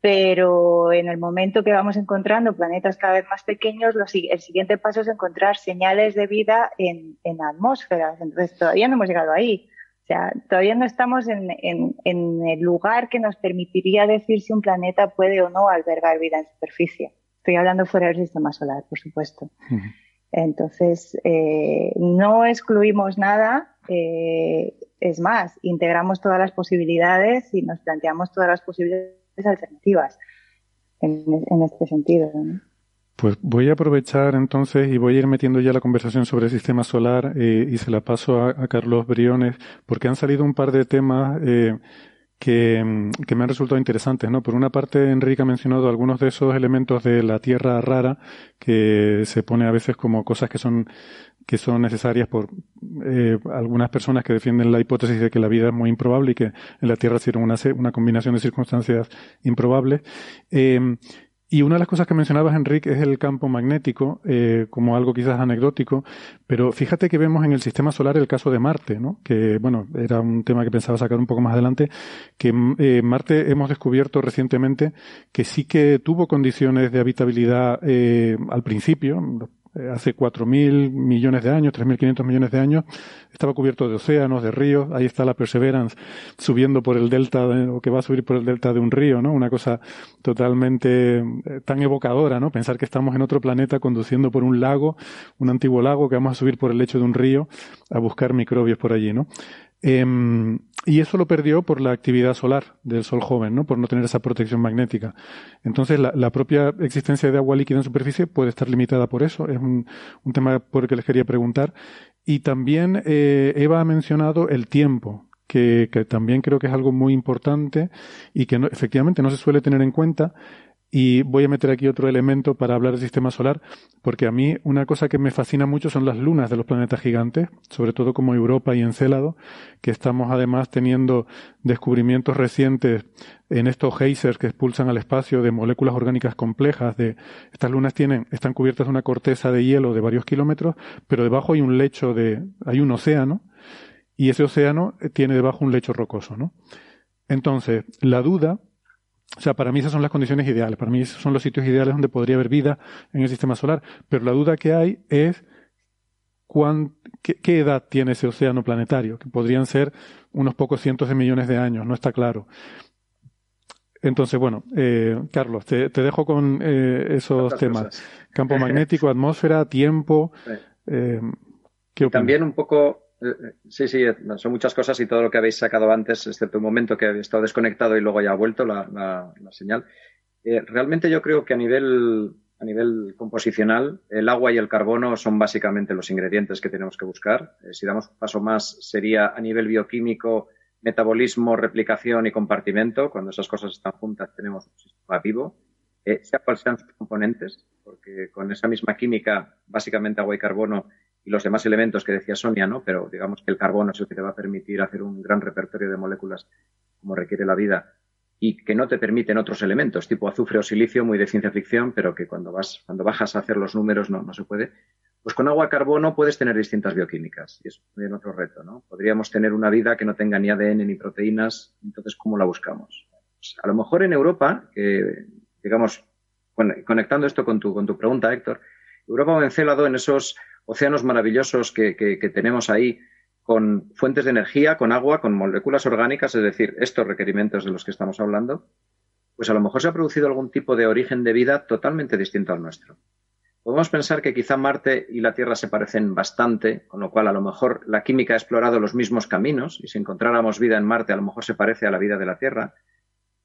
pero en el momento que vamos encontrando planetas cada vez más pequeños, el siguiente paso es encontrar señales de vida en, atmósferas. Entonces, todavía no hemos llegado ahí. O sea, todavía no estamos en, el lugar que nos permitiría decir si un planeta puede o no albergar vida en superficie. Estoy hablando fuera del sistema solar, por supuesto. Entonces, eh, no excluimos nada. Eh, es más, integramos todas las posibilidades y nos planteamos todas las posibilidades alternativas en, este sentido. Pues voy a aprovechar entonces y voy a ir metiendo ya la conversación sobre el sistema solar eh, y se la paso a, Carlos Briones porque han salido un par de temas eh, que, me han resultado interesantes, ¿no? Por una parte, Enrique ha mencionado algunos de esos elementos de la Tierra rara que se pone a veces como cosas que son que son necesarias por eh, algunas personas que defienden la hipótesis de que la vida es muy improbable y que en la Tierra sirve una, una combinación de circunstancias improbables. Eh, y una de las cosas que mencionabas, Enrique, es el campo magnético, eh, como algo quizás anecdótico, pero fíjate que vemos en el sistema solar el caso de Marte, ¿no? Que, bueno, era un tema que pensaba sacar un poco más adelante, que eh, Marte hemos descubierto recientemente que sí que tuvo condiciones de habitabilidad eh, al principio, eh, hace 4.000 millones de años, 3.500 millones de años, estaba cubierto de océanos, de ríos, ahí está la Perseverance subiendo por el delta, o que va a subir por el delta de un río, ¿no? Una cosa totalmente eh, tan evocadora, ¿no? Pensar que estamos en otro planeta conduciendo por un lago, un antiguo lago, que vamos a subir por el lecho de un río a buscar microbios por allí, ¿no? Em, y eso lo perdió por la actividad solar del Sol joven, ¿no? Por no tener esa protección magnética. Entonces, la, propia existencia de agua líquida en superficie puede estar limitada por eso. Es un, tema por el que les quería preguntar. Y también eh, Eva ha mencionado el tiempo, que, que, también creo que es algo muy importante y que no, efectivamente no se suele tener en cuenta. Y voy a meter aquí otro elemento para hablar del sistema solar, porque a mí una cosa que me fascina mucho son las lunas de los planetas gigantes, sobre todo como Europa y Encélado, que estamos además teniendo descubrimientos recientes en estos geysers que expulsan al espacio de moléculas orgánicas complejas. De, estas lunas tienen, están cubiertas de una corteza de hielo de varios kilómetros, pero debajo hay un lecho de, hay un océano, y ese océano tiene debajo un lecho rocoso, ¿no? Entonces, la duda o sea, para mí esas son las condiciones ideales, para mí esos son los sitios ideales donde podría haber vida en el sistema solar. Pero la duda que hay es qué, edad tiene ese océano planetario, que podrían ser unos pocos cientos de millones de años, no está claro. Entonces, bueno, eh, Carlos, te, dejo con eh, esos temas. Campo magnético, atmósfera, tiempo. Eh, también un poco, sí, sí, son muchas cosas y todo lo que habéis sacado antes, excepto un momento que había estado desconectado y luego ya ha vuelto la, señal. realmente yo creo que a nivel a nivel composicional, el agua y el carbono son básicamente los ingredientes que tenemos que buscar. Eh, si damos un paso más, sería a nivel bioquímico, metabolismo, replicación y compartimento. Cuando esas cosas están juntas, tenemos un sistema vivo, eh, sea cuales sean sus componentes, porque con esa misma química, básicamente agua y carbono y los demás elementos que decía Sonia, ¿no? Pero digamos que el carbono es el que te va a permitir hacer un gran repertorio de moléculas como requiere la vida y que no te permiten otros elementos, tipo azufre o silicio, muy de ciencia ficción, pero que cuando vas, cuando bajas a hacer los números no, no se puede. Pues con agua carbono puedes tener distintas bioquímicas y es también otro reto, ¿no? Podríamos tener una vida que no tenga ni ADN ni proteínas, entonces ¿cómo la buscamos? Pues a lo mejor en Europa, que digamos, conectando esto con tu, con tu pregunta, Héctor, Europa o Encélado, en esos océanos maravillosos que, que, tenemos ahí, con fuentes de energía, con agua, con moléculas orgánicas, es decir, estos requerimientos de los que estamos hablando, pues a lo mejor se ha producido algún tipo de origen de vida totalmente distinto al nuestro. Podemos pensar que quizá Marte y la Tierra se parecen bastante, con lo cual a lo mejor la química ha explorado los mismos caminos y si encontráramos vida en Marte a lo mejor se parece a la vida de la Tierra,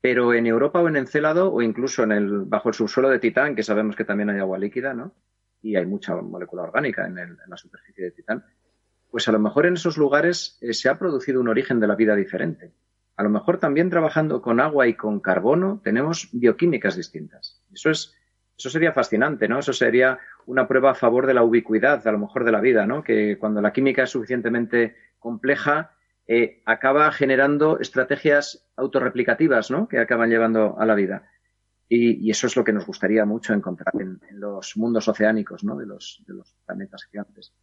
pero en Europa o en Encélado o incluso en el, bajo el subsuelo de Titán, que sabemos que también hay agua líquida, ¿no? Y hay mucha molécula orgánica en, en la superficie de Titán pues a lo mejor en esos lugares eh, se ha producido un origen de la vida diferente. A lo mejor también trabajando con agua y con carbono tenemos bioquímicas distintas. Eso es, eso sería fascinante, ¿no? Eso sería una prueba a favor de la ubicuidad, a lo mejor de la vida, ¿no? Que cuando la química es suficientemente compleja, eh, acaba generando estrategias autorreplicativas, ¿no? Que acaban llevando a la vida. Y, eso es lo que nos gustaría mucho encontrar en, los mundos oceánicos, ¿no? De los, de los planetas gigantes.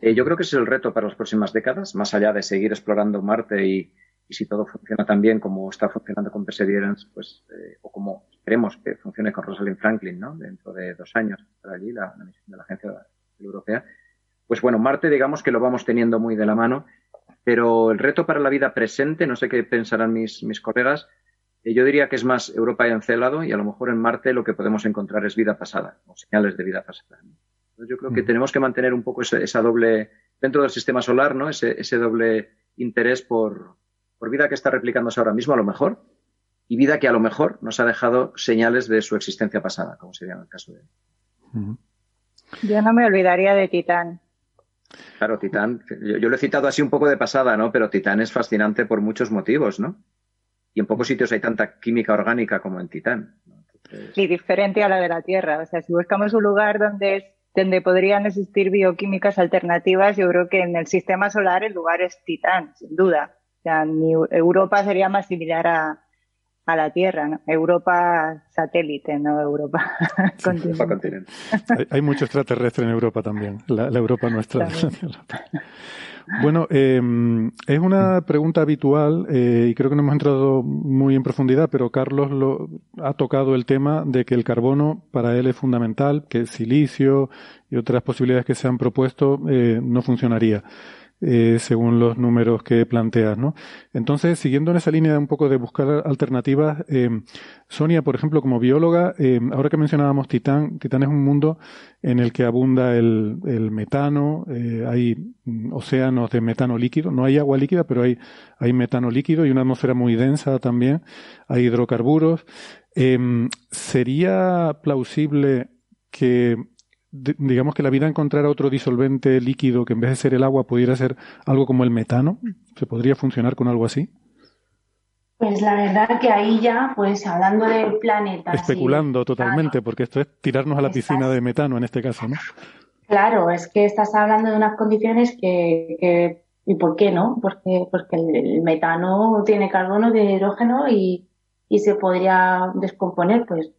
Eh, yo creo que ese es el reto para las próximas décadas, más allá de seguir explorando Marte y, si todo funciona tan bien como está funcionando con Perseverance, pues, eh, o como esperemos que funcione con Rosalind Franklin, ¿no? Dentro de dos años, para allí, la, misión de la Agencia Europea. Pues bueno, Marte, digamos que lo vamos teniendo muy de la mano, pero el reto para la vida presente, no sé qué pensarán mis, mis colegas, yo diría que es más Europa y Encelado y a lo mejor en Marte lo que podemos encontrar es vida pasada, o señales de vida pasada. Yo creo que tenemos que mantener un poco esa, doble, dentro del sistema solar, ¿no? Ese, ese doble interés por, por, vida que está replicándose ahora mismo, a lo mejor, y vida que a lo mejor nos ha dejado señales de su existencia pasada, como sería en el caso de. Yo no me olvidaría de Titán. Claro, Titán, yo, lo he citado así un poco de pasada, ¿no? Pero Titán es fascinante por muchos motivos, ¿no? Y en pocos sitios hay tanta química orgánica como en Titán. Y diferente a la de la Tierra. O sea, si buscamos un lugar donde es donde podrían existir bioquímicas alternativas, yo creo que en el sistema solar el lugar es Titán, sin duda. O sea, Europa sería más similar a, a la Tierra, ¿no? Europa satélite, no Europa continente. Hay, mucho extraterrestre en Europa también, la, Europa nuestra. Bueno, eh, es una pregunta habitual eh, y creo que no hemos entrado muy en profundidad, pero Carlos lo, ha tocado el tema de que el carbono para él es fundamental, que el silicio y otras posibilidades que se han propuesto eh, no funcionaría. Eh, según los números que planteas, ¿no? Entonces, siguiendo en esa línea un poco de buscar alternativas, eh, Sonia, por ejemplo, como bióloga, eh, ahora que mencionábamos Titán, Titán es un mundo en el que abunda el, metano, hay océanos de metano líquido, no hay agua líquida, pero hay, hay metano líquido y una atmósfera muy densa también, hay hidrocarburos. ¿Sería plausible que digamos que la vida encontrara otro disolvente líquido que en vez de ser el agua pudiera ser algo como el metano? ¿Se podría funcionar con algo así? Pues la verdad que ahí ya, pues hablando del planeta. Especulando totalmente, porque esto es tirarnos a la piscina de metano en este caso, ¿no? Claro, es que estás hablando de unas condiciones que, ¿y por qué no? Porque, porque el, metano tiene carbono, tiene hidrógeno y, y se podría descomponer, pues pues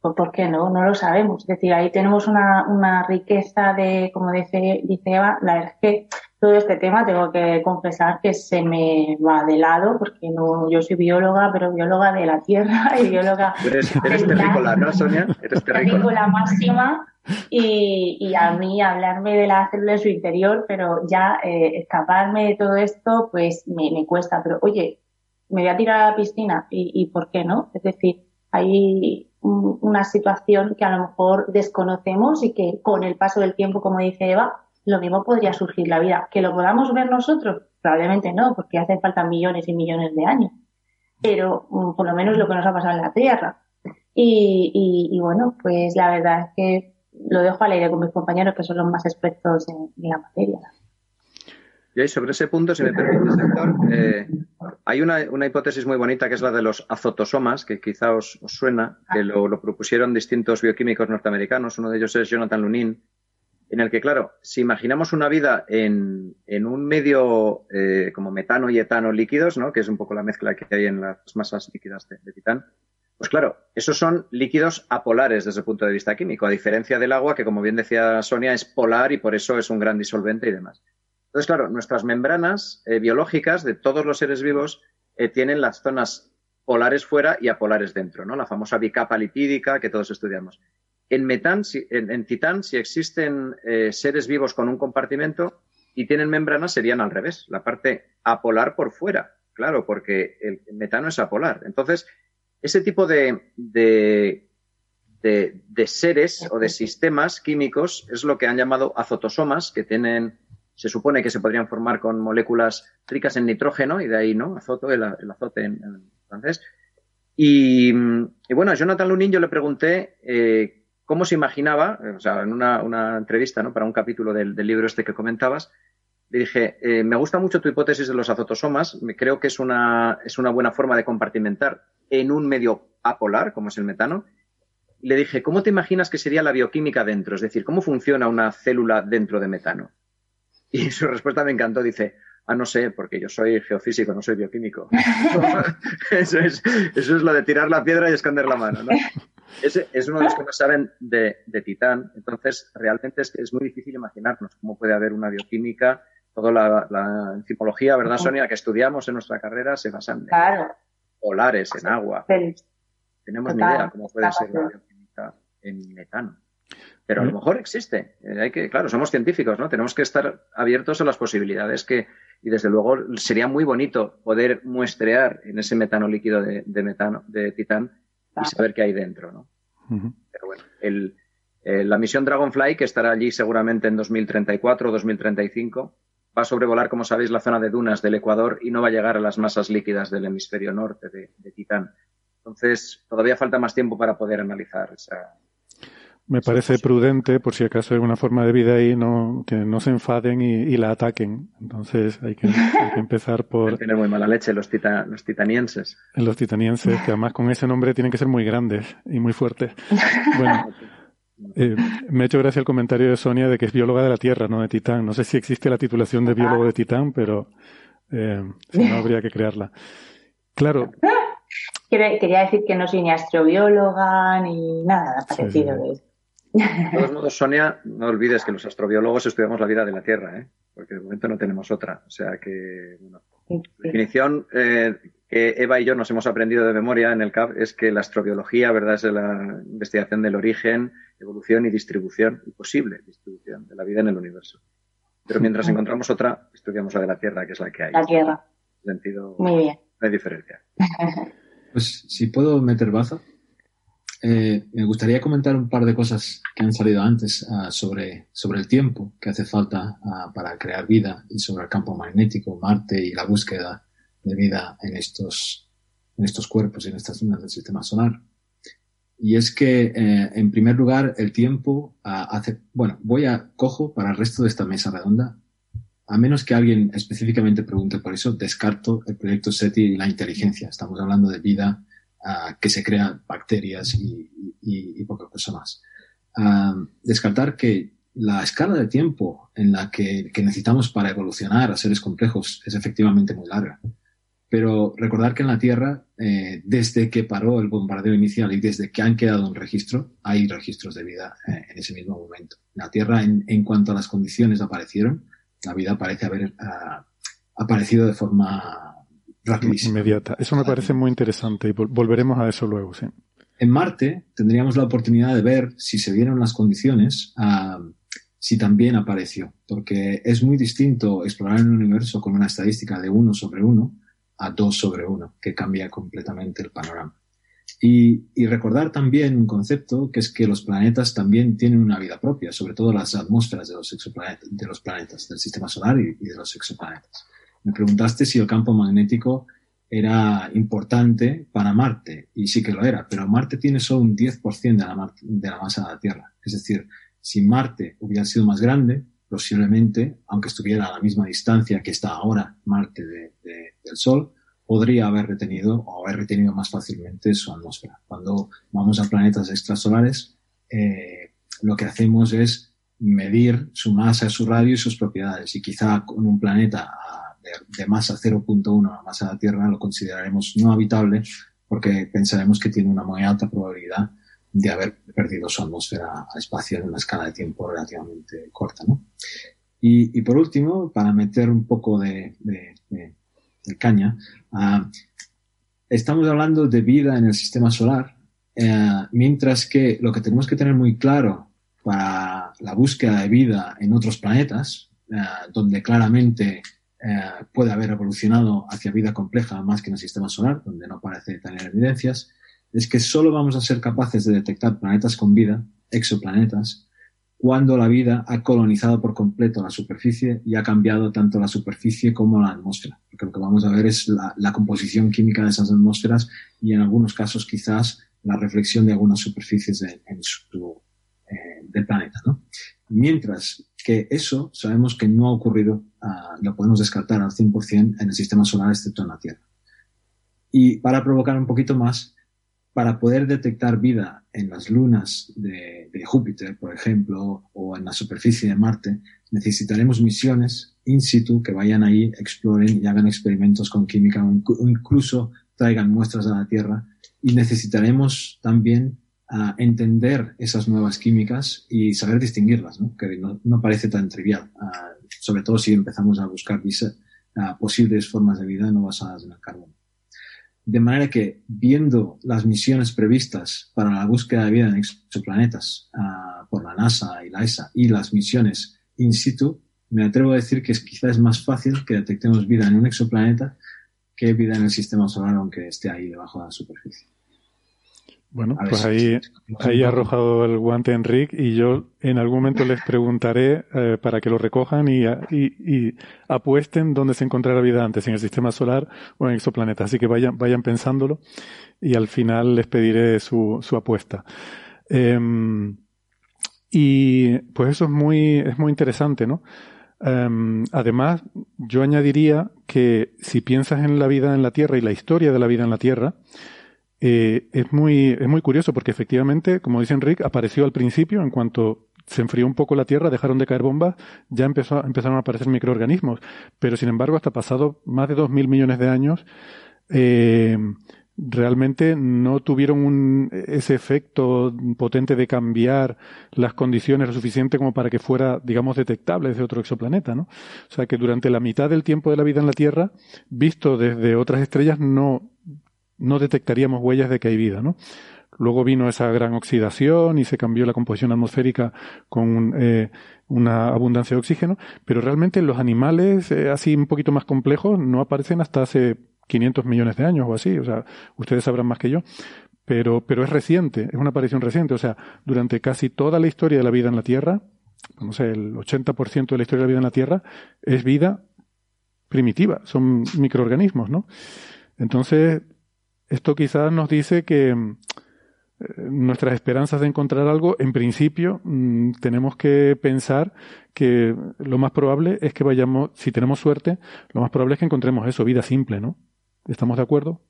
¿por qué no? No lo sabemos. Es decir, ahí tenemos una, una riqueza de, como dice, dice Eva, la verdad es que todo este tema tengo que confesar que se me va de lado porque no yo soy bióloga pero bióloga de la tierra y bióloga eres, eres terrícola ¿no Sonia? eres terrícola, terrícola máxima y, y, a mí hablarme de la célula en su interior pero ya eh, escaparme de todo esto pues me, me, cuesta pero oye me voy a tirar a la piscina y, y por qué no es decir hay un, una situación que a lo mejor desconocemos y que con el paso del tiempo como dice Eva lo mismo podría surgir la vida. ¿Que lo podamos ver nosotros? Probablemente no, porque hace falta millones y millones de años. Pero mm, por lo menos lo que nos ha pasado en la Tierra. Y, y, bueno, pues la verdad es que lo dejo al aire con mis compañeros que son los más expertos en, la materia. Sobre ese punto, si me permite, sector, eh, hay una, hipótesis muy bonita que es la de los azotosomas, que quizá os, suena, que lo, propusieron distintos bioquímicos norteamericanos. Uno de ellos es Jonathan Lunin, en el que, claro, si imaginamos una vida en, en un medio eh, como metano y etano líquidos, ¿no? que es un poco la mezcla que hay en las masas líquidas de, de, titán, pues claro, esos son líquidos apolares desde el punto de vista químico, a diferencia del agua, que como bien decía Sonia, es polar y por eso es un gran disolvente y demás. Entonces, claro, nuestras membranas eh, biológicas de todos los seres vivos eh, tienen las zonas polares fuera y apolares dentro, ¿no? La famosa bicapa lipídica que todos estudiamos. En metán, en, en titán, si existen eh, seres vivos con un compartimento y tienen membranas, serían al revés, la parte apolar por fuera, claro, porque el metano es apolar. Entonces, ese tipo de, de, de, de seres o de sistemas químicos es lo que han llamado azotosomas, que tienen, se supone que se podrían formar con moléculas ricas en nitrógeno, y de ahí, ¿no? Azoto, el, azote en, francés. Y, bueno, a Jonathan Lunin yo le pregunté eh, cómo se imaginaba, o sea, en una, entrevista ¿no? para un capítulo del, libro este que comentabas, le dije, eh, me gusta mucho tu hipótesis de los azotosomas, me creo que es una, es una buena forma de compartimentar en un medio apolar, como es el metano. Le dije, ¿cómo te imaginas que sería la bioquímica dentro? Es decir, ¿cómo funciona una célula dentro de metano? Y su respuesta me encantó, dice, Ah, no sé, porque yo soy geofísico, no soy bioquímico. eso, es, eso es lo de tirar la piedra y esconder la mano, ¿no? Ese es uno de los que no saben de, de Titán. Entonces, realmente es, es, muy difícil imaginarnos cómo puede haber una bioquímica. Toda la, la enzimología, ¿verdad, Sonia? Que estudiamos en nuestra carrera se basa en claro. polares, en agua. Feliz. Tenemos Total. ni idea cómo puede ser la bioquímica en metano. Pero a lo mejor existe. Eh, hay que, claro, somos científicos, ¿no? Tenemos que estar abiertos a las posibilidades que, y desde luego sería muy bonito poder muestrear en ese metano líquido de, de metano, de titán, y saber qué hay dentro, ¿no? Uh -huh. Pero bueno, el, eh, la misión Dragonfly, que estará allí seguramente en 2034 o 2035, va a sobrevolar, como sabéis, la zona de dunas del Ecuador y no va a llegar a las masas líquidas del hemisferio norte de, de Titán. Entonces, todavía falta más tiempo para poder analizar esa, me parece prudente, por si acaso hay una forma de vida ahí, no, que no se enfaden y, y la ataquen. Entonces hay que, hay que empezar por... Tienen muy mala leche los, tita, los titanienses. Los titanienses, que además con ese nombre tienen que ser muy grandes y muy fuertes. Bueno, eh, me ha hecho gracia el comentario de Sonia de que es bióloga de la Tierra, no de Titán. No sé si existe la titulación de biólogo de Titán, pero eh, si no habría que crearla. Claro, Quería decir que no soy ni astrobióloga ni nada parecido sí, sí. De todos modos, Sonia, no olvides que los astrobiólogos estudiamos la vida de la Tierra, ¿eh? porque de momento no tenemos otra. O sea que, bueno, la definición eh, que Eva y yo nos hemos aprendido de memoria en el CAP es que la astrobiología, ¿verdad?, es la investigación del origen, evolución y distribución, y posible distribución de la vida en el universo. Pero mientras encontramos otra, estudiamos la de la Tierra, que es la que hay. La Tierra. En sentido, Muy bien. No hay diferencia. Pues si puedo meter baza. Eh, me gustaría comentar un par de cosas que han salido antes uh, sobre, sobre el tiempo que hace falta uh, para crear vida y sobre el campo magnético, Marte y la búsqueda de vida en estos, en estos cuerpos y en estas zonas del sistema solar. Y es que, eh, en primer lugar, el tiempo uh, hace, bueno, voy a cojo para el resto de esta mesa redonda, a menos que alguien específicamente pregunte por eso, descarto el proyecto SETI y la inteligencia. Estamos hablando de vida uh, que se crean bacterias y, y, y poca cosa más. Uh, descartar que la escala de tiempo en la que, que, necesitamos para evolucionar a seres complejos es efectivamente muy larga. Pero recordar que en la Tierra, eh, desde que paró el bombardeo inicial y desde que han quedado un registro, hay registros de vida eh, en ese mismo momento. La Tierra, en, cuanto a las condiciones aparecieron, la vida parece haber ah, aparecido de forma rapidísima. Inmediata. Eso me parece muy interesante y volveremos a eso luego, sí. En Marte tendríamos la oportunidad de ver si se dieron las condiciones, ah, si también apareció, porque es muy distinto explorar un universo con una estadística de 1 sobre 1 a 2 sobre 1, que cambia completamente el panorama. Y, y, recordar también un concepto que es que los planetas también tienen una vida propia, sobre todo las atmósferas de los, exoplanetas, de los planetas del sistema solar y, y de los exoplanetas. Me preguntaste si el campo magnético era importante para Marte, y sí que lo era, pero Marte tiene solo un 10% de la, de la masa de la Tierra. Es decir, si Marte hubiera sido más grande, posiblemente, aunque estuviera a la misma distancia que está ahora Marte de, del Sol, podría haber retenido o haber retenido más fácilmente su atmósfera. Cuando vamos a planetas extrasolares, eh, lo que hacemos es medir su masa, su radio y sus propiedades. Y quizá con un planeta de, masa 0.1 la masa de la Tierra lo consideraremos no habitable porque pensaremos que tiene una muy alta probabilidad de haber perdido su atmósfera espacial en una escala de tiempo relativamente corta. ¿no? Y, por último, para meter un poco de, caña, uh, estamos hablando de vida en el sistema solar, uh, mientras que lo que tenemos que tener muy claro para la búsqueda de vida en otros planetas, uh, donde claramente eh, puede haber evolucionado hacia vida compleja más que en el sistema solar, donde no parece tener evidencias, es que solo vamos a ser capaces de detectar planetas con vida, exoplanetas, cuando la vida ha colonizado por completo la superficie y ha cambiado tanto la superficie como la atmósfera. Porque lo que vamos a ver es la, composición química de esas atmósferas y en algunos casos quizás la reflexión de algunas superficies en su, eh, del planeta. ¿no? Mientras que eso sabemos que no ha ocurrido, uh, lo podemos descartar al 100% en el sistema solar, excepto en la Tierra. Y para provocar un poquito más, para poder detectar vida en las lunas de, de, Júpiter, por ejemplo, o en la superficie de Marte, necesitaremos misiones in situ que vayan ahí, exploren y hagan experimentos con química o incluso traigan muestras a la Tierra. Y necesitaremos también a entender esas nuevas químicas y saber distinguirlas, ¿no? que no, parece tan trivial, uh, sobre todo si empezamos a buscar uh, posibles formas de vida no basadas en el carbono. De manera que, viendo las misiones previstas para la búsqueda de vida en exoplanetas uh, por la NASA y la ESA y las misiones in situ, me atrevo a decir que es, quizás es más fácil que detectemos vida en un exoplaneta que vida en el sistema solar, aunque esté ahí debajo de la superficie. Bueno, pues ahí, ahí ha arrojado el guante Enrique y yo en algún momento les preguntaré eh, para que lo recojan y, y, y, apuesten dónde se encontrará vida antes, en el sistema solar o en exoplanetas. Así que vayan, vayan pensándolo y al final les pediré su, su apuesta. Eh, y pues eso es muy, es muy interesante, ¿no? Um, además, yo añadiría que si piensas en la vida en la Tierra y la historia de la vida en la Tierra, eh, es, muy, es muy curioso porque efectivamente, como dice Enrique, apareció al principio, en cuanto se enfrió un poco la Tierra, dejaron de caer bombas, ya empezó, empezaron a aparecer microorganismos. Pero sin embargo, hasta pasado más de dos mil millones de años, eh, realmente no tuvieron un, ese efecto potente de cambiar las condiciones lo suficiente como para que fuera, digamos, detectable desde otro exoplaneta, ¿no? O sea que durante la mitad del tiempo de la vida en la Tierra, visto desde otras estrellas, no, no detectaríamos huellas de que hay vida, ¿no? Luego vino esa gran oxidación y se cambió la composición atmosférica con eh, una abundancia de oxígeno, pero realmente los animales eh, así un poquito más complejos no aparecen hasta hace 500 millones de años o así, o sea, ustedes sabrán más que yo, pero, pero es reciente, es una aparición reciente, o sea, durante casi toda la historia de la vida en la Tierra, no sé, el 80% de la historia de la vida en la Tierra es vida primitiva, son microorganismos, ¿no? Entonces, esto quizás nos dice que mm, eh, nuestras esperanzas de encontrar algo, en principio, mm, tenemos que pensar que lo más probable es que vayamos, si tenemos suerte, lo más probable es que encontremos eso, vida simple, ¿no? ¿Estamos de acuerdo?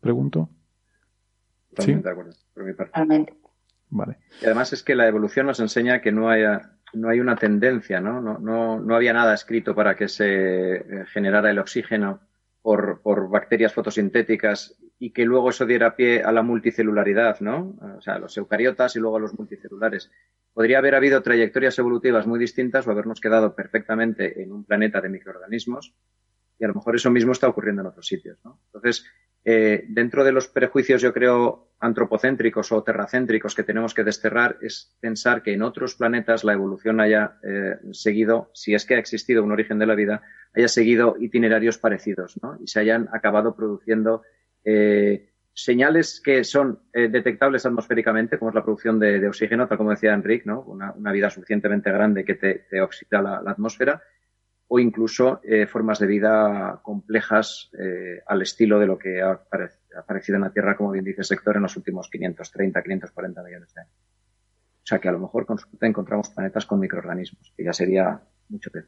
Pregunto. ¿Sí? de acuerdo, por mi parte. Vale. Y además es que la evolución nos enseña que no haya no hay una tendencia, ¿no? No, no, no había nada escrito para que se eh, generara el oxígeno por, por bacterias fotosintéticas y que luego eso diera pie a la multicelularidad, ¿no? O sea, los eucariotas y luego a los multicelulares. podría haber habido trayectorias evolutivas muy distintas o habernos quedado perfectamente en un planeta de microorganismos y a lo mejor eso mismo está ocurriendo en otros sitios. ¿no? Entonces, eh, dentro de los prejuicios, yo creo, antropocéntricos o terracéntricos que tenemos que desterrar es pensar que en otros planetas la evolución haya eh, seguido, si es que ha existido un origen de la vida, haya seguido itinerarios parecidos ¿no? y se hayan acabado produciendo eh, señales que son detectables atmosféricamente, como es la producción de, oxígeno, tal como decía Enrique, ¿no? una, vida suficientemente grande que te, oxida la atmósfera, o incluso eh, formas de vida complejas eh, al estilo de lo que ha aparecido en la Tierra, como bien dice el sector, en los últimos 530, 540 millones de años. O sea que a lo mejor encontramos planetas con microorganismos, que ya sería mucho peor.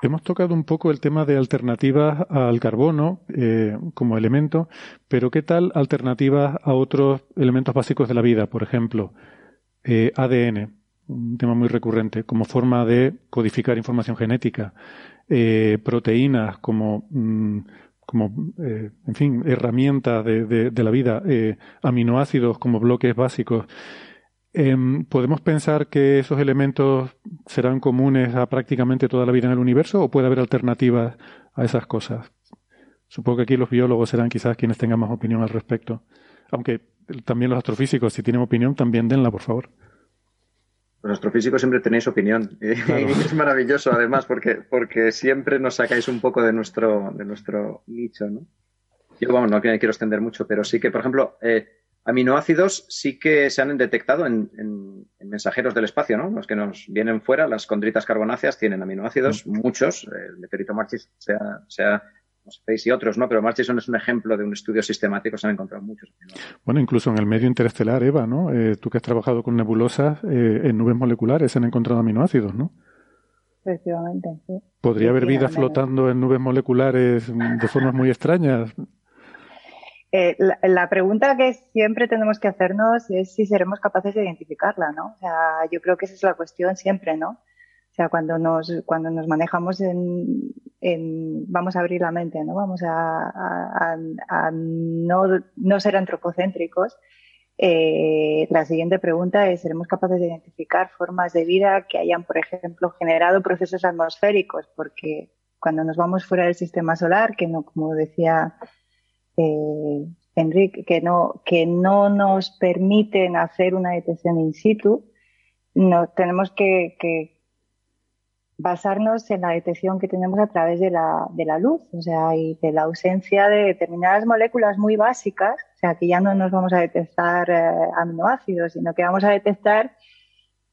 Hemos tocado un poco el tema de alternativas al carbono eh, como elemento, pero ¿qué tal alternativas a otros elementos básicos de la vida? Por ejemplo, ADN un tema muy recurrente, como forma de codificar información genética, eh, proteínas como, mm, como eh, en fin, herramientas de, de, la vida, eh, aminoácidos como bloques básicos. Em, ¿Podemos pensar que esos elementos serán comunes a prácticamente toda la vida en el universo o puede haber alternativas a esas cosas? Supongo que aquí los biólogos serán quizás quienes tengan más opinión al respecto. Aunque también los astrofísicos, si tienen opinión, también denla, por favor. Los astrofísicos siempre tenéis opinión. Y es maravilloso, además, porque, porque siempre nos sacáis un poco de nuestro, de nuestro nicho, ¿no? Yo, vamos, no quiero extender mucho, pero sí que, por ejemplo, eh, aminoácidos sí que se han detectado en, mensajeros del espacio, ¿no? Los que nos vienen fuera, las condritas carbonáceas tienen aminoácidos, mm. muchos. El meteorito Marchis se ha y otros, ¿no? Pero Marchison es un ejemplo de un estudio sistemático, se han encontrado muchos. Bueno, incluso en el medio interestelar, Eva, ¿no? Eh, tú que has trabajado con nebulosas, eh, en nubes moleculares se han encontrado aminoácidos, ¿no? Efectivamente, sí. ¿Podría haber vida flotando en nubes moleculares de formas muy extrañas? Eh, la, pregunta que siempre tenemos que hacernos es si seremos capaces de identificarla, ¿no? O sea, yo creo que esa es la cuestión siempre, ¿no? sea, cuando nos, cuando nos manejamos en, vamos a abrir la mente, ¿no? Vamos a, no, ser antropocéntricos. Eh, la siguiente pregunta es, ¿seremos capaces de identificar formas de vida que hayan, por ejemplo, generado procesos atmosféricos? Porque cuando nos vamos fuera del sistema solar, que como decía eh, Enrique, que no, que no nos permiten hacer una detección in situ, no, tenemos que, que basarnos en la detección que tenemos a través de la, de la luz, o sea, y de la ausencia de determinadas moléculas muy básicas, o sea, que ya no nos vamos a detectar eh, aminoácidos, sino que vamos a detectar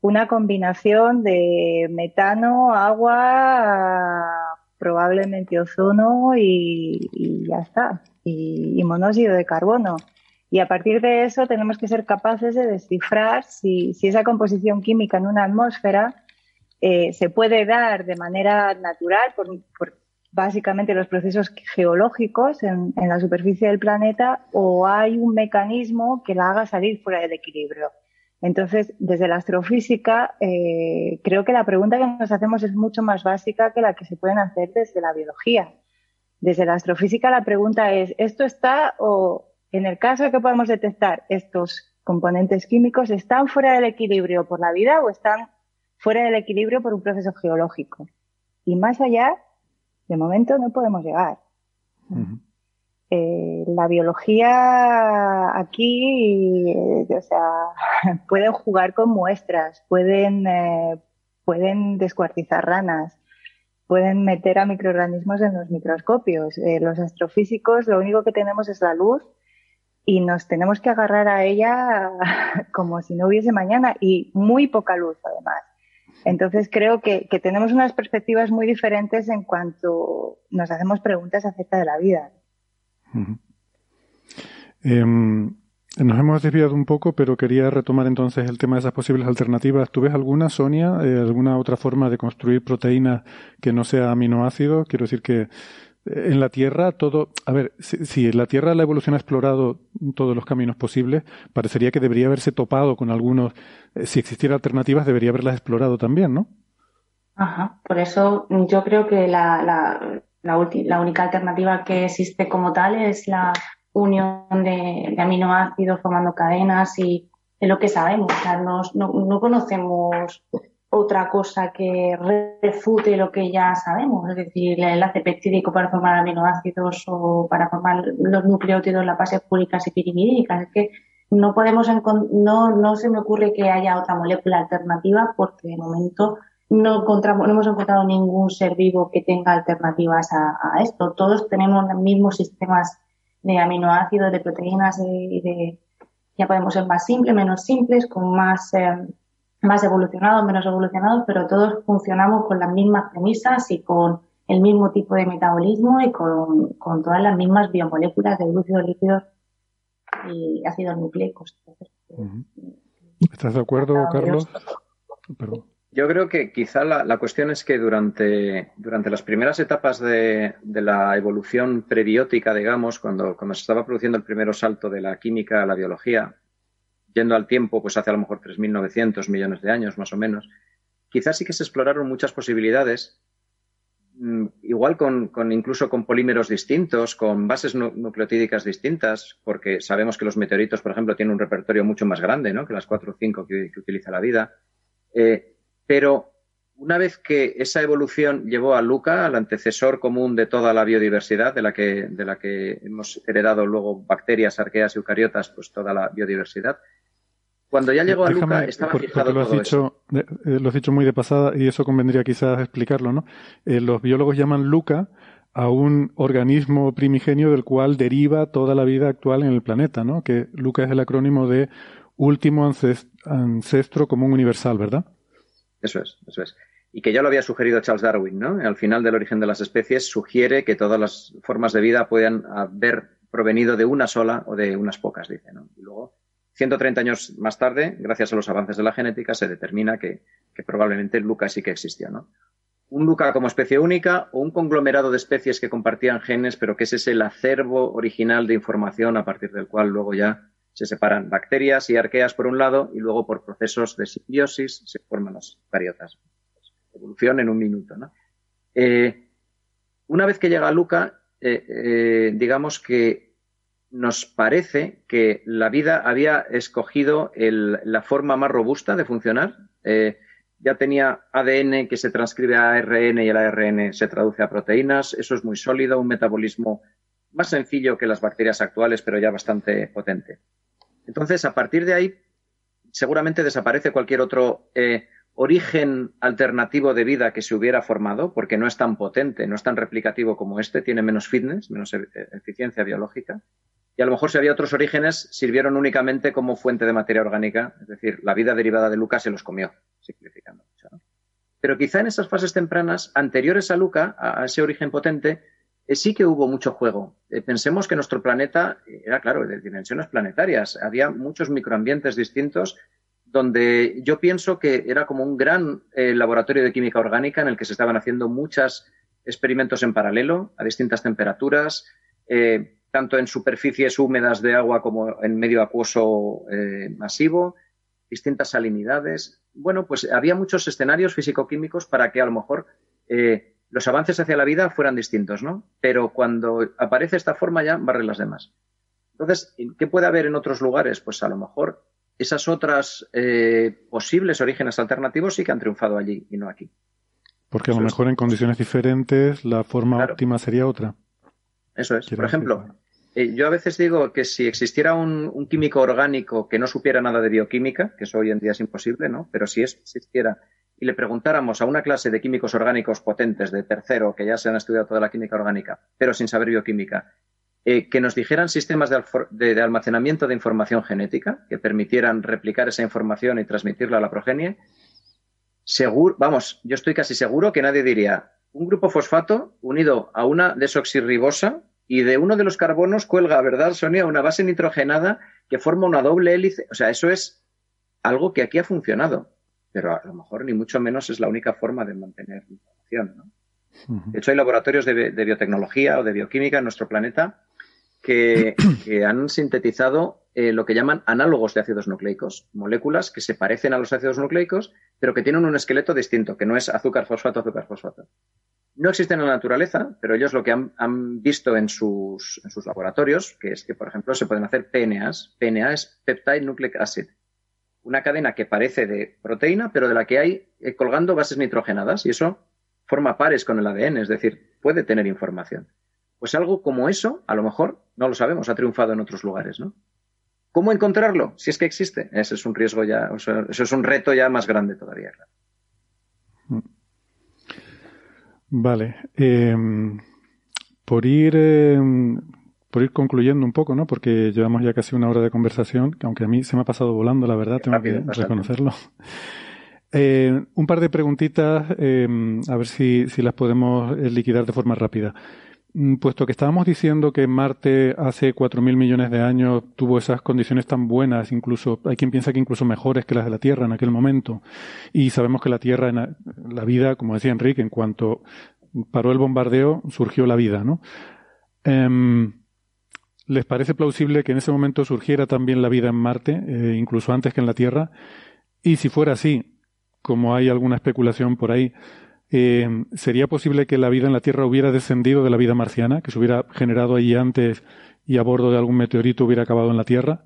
una combinación de metano, agua, probablemente ozono y, ya está, y, y, monóxido de carbono. Y a partir de eso tenemos que ser capaces de descifrar si, si esa composición química en una atmósfera eh, se puede dar de manera natural por, básicamente los procesos geológicos en, la superficie del planeta o hay un mecanismo que la haga salir fuera del equilibrio. Entonces, desde la astrofísica, eh, creo que la pregunta que nos hacemos es mucho más básica que la que se pueden hacer desde la biología. Desde la astrofísica la pregunta es, ¿esto está o en el caso de que podamos detectar estos componentes químicos, están fuera del equilibrio por la vida o están fuera del equilibrio por un proceso geológico. Y más allá, de momento no podemos llegar. Eh, la biología aquí, eh, o sea, pueden jugar con muestras, pueden, eh, pueden descuartizar ranas, pueden meter a microorganismos en los microscopios. los astrofísicos lo único que tenemos es la luz y nos tenemos que agarrar a ella como si no hubiese mañana y muy poca luz además. Entonces creo que, tenemos unas perspectivas muy diferentes en cuanto nos hacemos preguntas acerca de la vida. Nos hemos desviado un poco, pero quería retomar entonces el tema de esas posibles alternativas. ¿Tú ves alguna, Sonia, eh, alguna otra forma de construir proteínas que no sea aminoácido? Quiero decir que en la Tierra todo, a ver, si, en la Tierra la evolución ha explorado todos los caminos posibles, parecería que debería haberse topado con algunos, eh, si existiera alternativas debería haberlas explorado también, ¿no? Ajá, por eso yo creo que la, la, la, única alternativa que existe como tal es la unión de, aminoácidos formando cadenas y de lo que sabemos. O sea, no, no conocemos otra cosa que refute lo que ya sabemos, es decir, el enlace peptídico para formar aminoácidos o para formar los nucleótidos, las bases púricas y pirimidínicas. Es que no podemos no, no se me ocurre que haya otra molécula alternativa porque de momento no, encontramos, no hemos encontrado ningún ser vivo que tenga alternativas a, esto. Todos tenemos los mismos sistemas de aminoácidos, de proteínas y de, ya podemos ser más simples, menos simples, con más eh, más evolucionados, menos evolucionados, pero todos funcionamos con las mismas premisas y con el mismo tipo de metabolismo y con, todas las mismas biomoléculas de glúcidos lípidos y ácidos nucleicos. ¿Estás de acuerdo, Carlos? Yo creo que quizá la, cuestión es que durante, durante las primeras etapas de, la evolución prebiótica, digamos, cuando, cuando se estaba produciendo el primer salto de la química a la biología, yendo al tiempo, pues hace a lo mejor 3.900 millones de años, más o menos, quizás sí que se exploraron muchas posibilidades, mm, igual con, incluso con polímeros distintos, con bases nucleotídicas distintas, porque sabemos que los meteoritos, por ejemplo, tienen un repertorio mucho más grande ¿no? que las cuatro o cinco que, utiliza la vida. Eh, pero una vez que esa evolución llevó a Luca, al antecesor común de toda la biodiversidad, de la que, de la que hemos heredado luego bacterias, arqueas y eucariotas, pues toda la biodiversidad, cuando ya llegó a Luca estaba fijado lo has dicho, eh, Lo has dicho muy de pasada y eso convendría quizás explicarlo, ¿no? Eh, los biólogos llaman Luca a un organismo primigenio del cual deriva toda la vida actual en el planeta, ¿no? Que Luca es el acrónimo de último ancestro común universal, ¿verdad? Eso es, eso es. Y que ya lo había sugerido Charles Darwin, ¿no? Al final del origen de las especies sugiere que todas las formas de vida puedan haber provenido de una sola o de unas pocas, dice, ¿no? Y luego 130 años más tarde, gracias a los avances de la genética, se determina que, probablemente el Luca sí que existió, ¿no? Un Luca como especie única o un conglomerado de especies que compartían genes, pero que ese es el acervo original de información a partir del cual luego ya se separan bacterias y arqueas por un lado y luego por procesos de simbiosis se forman las cariotas. Evolución en un minuto, ¿no? Eh, una vez que llega Luca, eh, eh, digamos que nos parece que la vida había escogido la forma más robusta de funcionar. Ya tenía ADN que se transcribe a ARN y el ARN se traduce a proteínas. Eso es muy sólido, un metabolismo más sencillo que las bacterias actuales, pero ya bastante potente. Entonces, a partir de ahí, seguramente desaparece cualquier otro eh, origen alternativo de vida que se hubiera formado, porque no es tan potente, no es tan replicativo como este, tiene menos fitness, menos e-, eficiencia biológica y a lo mejor si había otros orígenes, sirvieron únicamente como fuente de materia orgánica, es decir, la vida derivada de Luca se los comió, simplificando mucho. Pero quizá en esas fases tempranas, anteriores a Luca, a, ese origen potente, sí que hubo mucho juego. Eh, pensemos que nuestro planeta era, claro, de dimensiones planetarias. Había muchos microambientes distintos donde yo pienso que era como un gran eh, laboratorio de química orgánica en el que se estaban haciendo muchos experimentos en paralelo a distintas temperaturas tanto en superficies húmedas de agua como en medio acuoso eh, masivo, distintas salinidades. Bueno, pues había muchos escenarios físico-químicos para que a lo mejor eh, los avances hacia la vida fueran distintos, ¿no? Pero cuando aparece esta forma ya barre las demás. Entonces, ¿qué puede haber en otros lugares? Pues a lo mejor esas otras eh, posibles orígenes alternativos sí que han triunfado allí y no aquí. Porque a lo mejor en condiciones diferentes la forma óptima sería otra. Eso es. Por ejemplo, eh, yo a veces digo que si existiera un, químico orgánico que no supiera nada de bioquímica, que eso hoy en día es imposible, ¿no? Pero si existiera y le preguntáramos a una clase de químicos orgánicos potentes de tercero, que ya se han estudiado toda la química orgánica, pero sin saber bioquímica, eh, que nos dijeran sistemas de, almacenamiento de información genética que permitieran replicar esa información y transmitirla a la progenie, seguro, vamos, yo estoy casi seguro que nadie diría un grupo fosfato unido a una desoxirribosa y de uno de los carbonos cuelga, ¿verdad, Sonia? Una base nitrogenada que forma una doble hélice. O sea, eso es algo que aquí ha funcionado, pero a lo mejor ni mucho menos es la única forma de mantener la información. ¿no? De hecho, hay laboratorios de, biotecnología o de bioquímica en nuestro planeta que, han sintetizado eh, lo que llaman análogos de ácidos nucleicos, moléculas que se parecen a los ácidos nucleicos, pero que tienen un esqueleto distinto, que no es azúcar fosfato, azúcar fosfato. No existen en la naturaleza, pero ellos lo que han, visto en sus, laboratorios, que es que, por ejemplo, se pueden hacer PNAs. PNA es Peptide Nucleic Acid. Una cadena que parece de proteína, pero de la que hay eh, colgando bases nitrogenadas y eso forma pares con el ADN, es decir, puede tener información. Pues algo como eso, a lo mejor, no lo sabemos, ha triunfado en otros lugares, ¿no? ¿Cómo encontrarlo? Si es que existe. Ese es un riesgo ya, eso es un reto ya más grande todavía. Vale. Em, por ir em, por ir concluyendo un poco, ¿no? Porque llevamos ya casi una hora de conversación, que aunque a mí se me ha pasado volando, la verdad, tengo que reconocerlo. Eh, un par de preguntitas, eh, a ver si, si las podemos eh, liquidar de forma rápida. Mm, puesto que estábamos diciendo que Marte hace 4.000 millones de años tuvo esas condiciones tan buenas, incluso hay quien piensa que incluso mejores que las de la Tierra en aquel momento, y sabemos que la Tierra, en la vida, como decía Enrique, en cuanto paró el bombardeo, surgió la vida, ¿no? Em, ¿Les parece plausible que en ese momento surgiera también la vida en Marte, eh, incluso antes que en la Tierra? Y si fuera así, como hay alguna especulación por ahí, eh, ¿sería posible que la vida en la Tierra hubiera descendido de la vida marciana, que se hubiera generado allí antes y a bordo de algún meteorito hubiera acabado en la Tierra?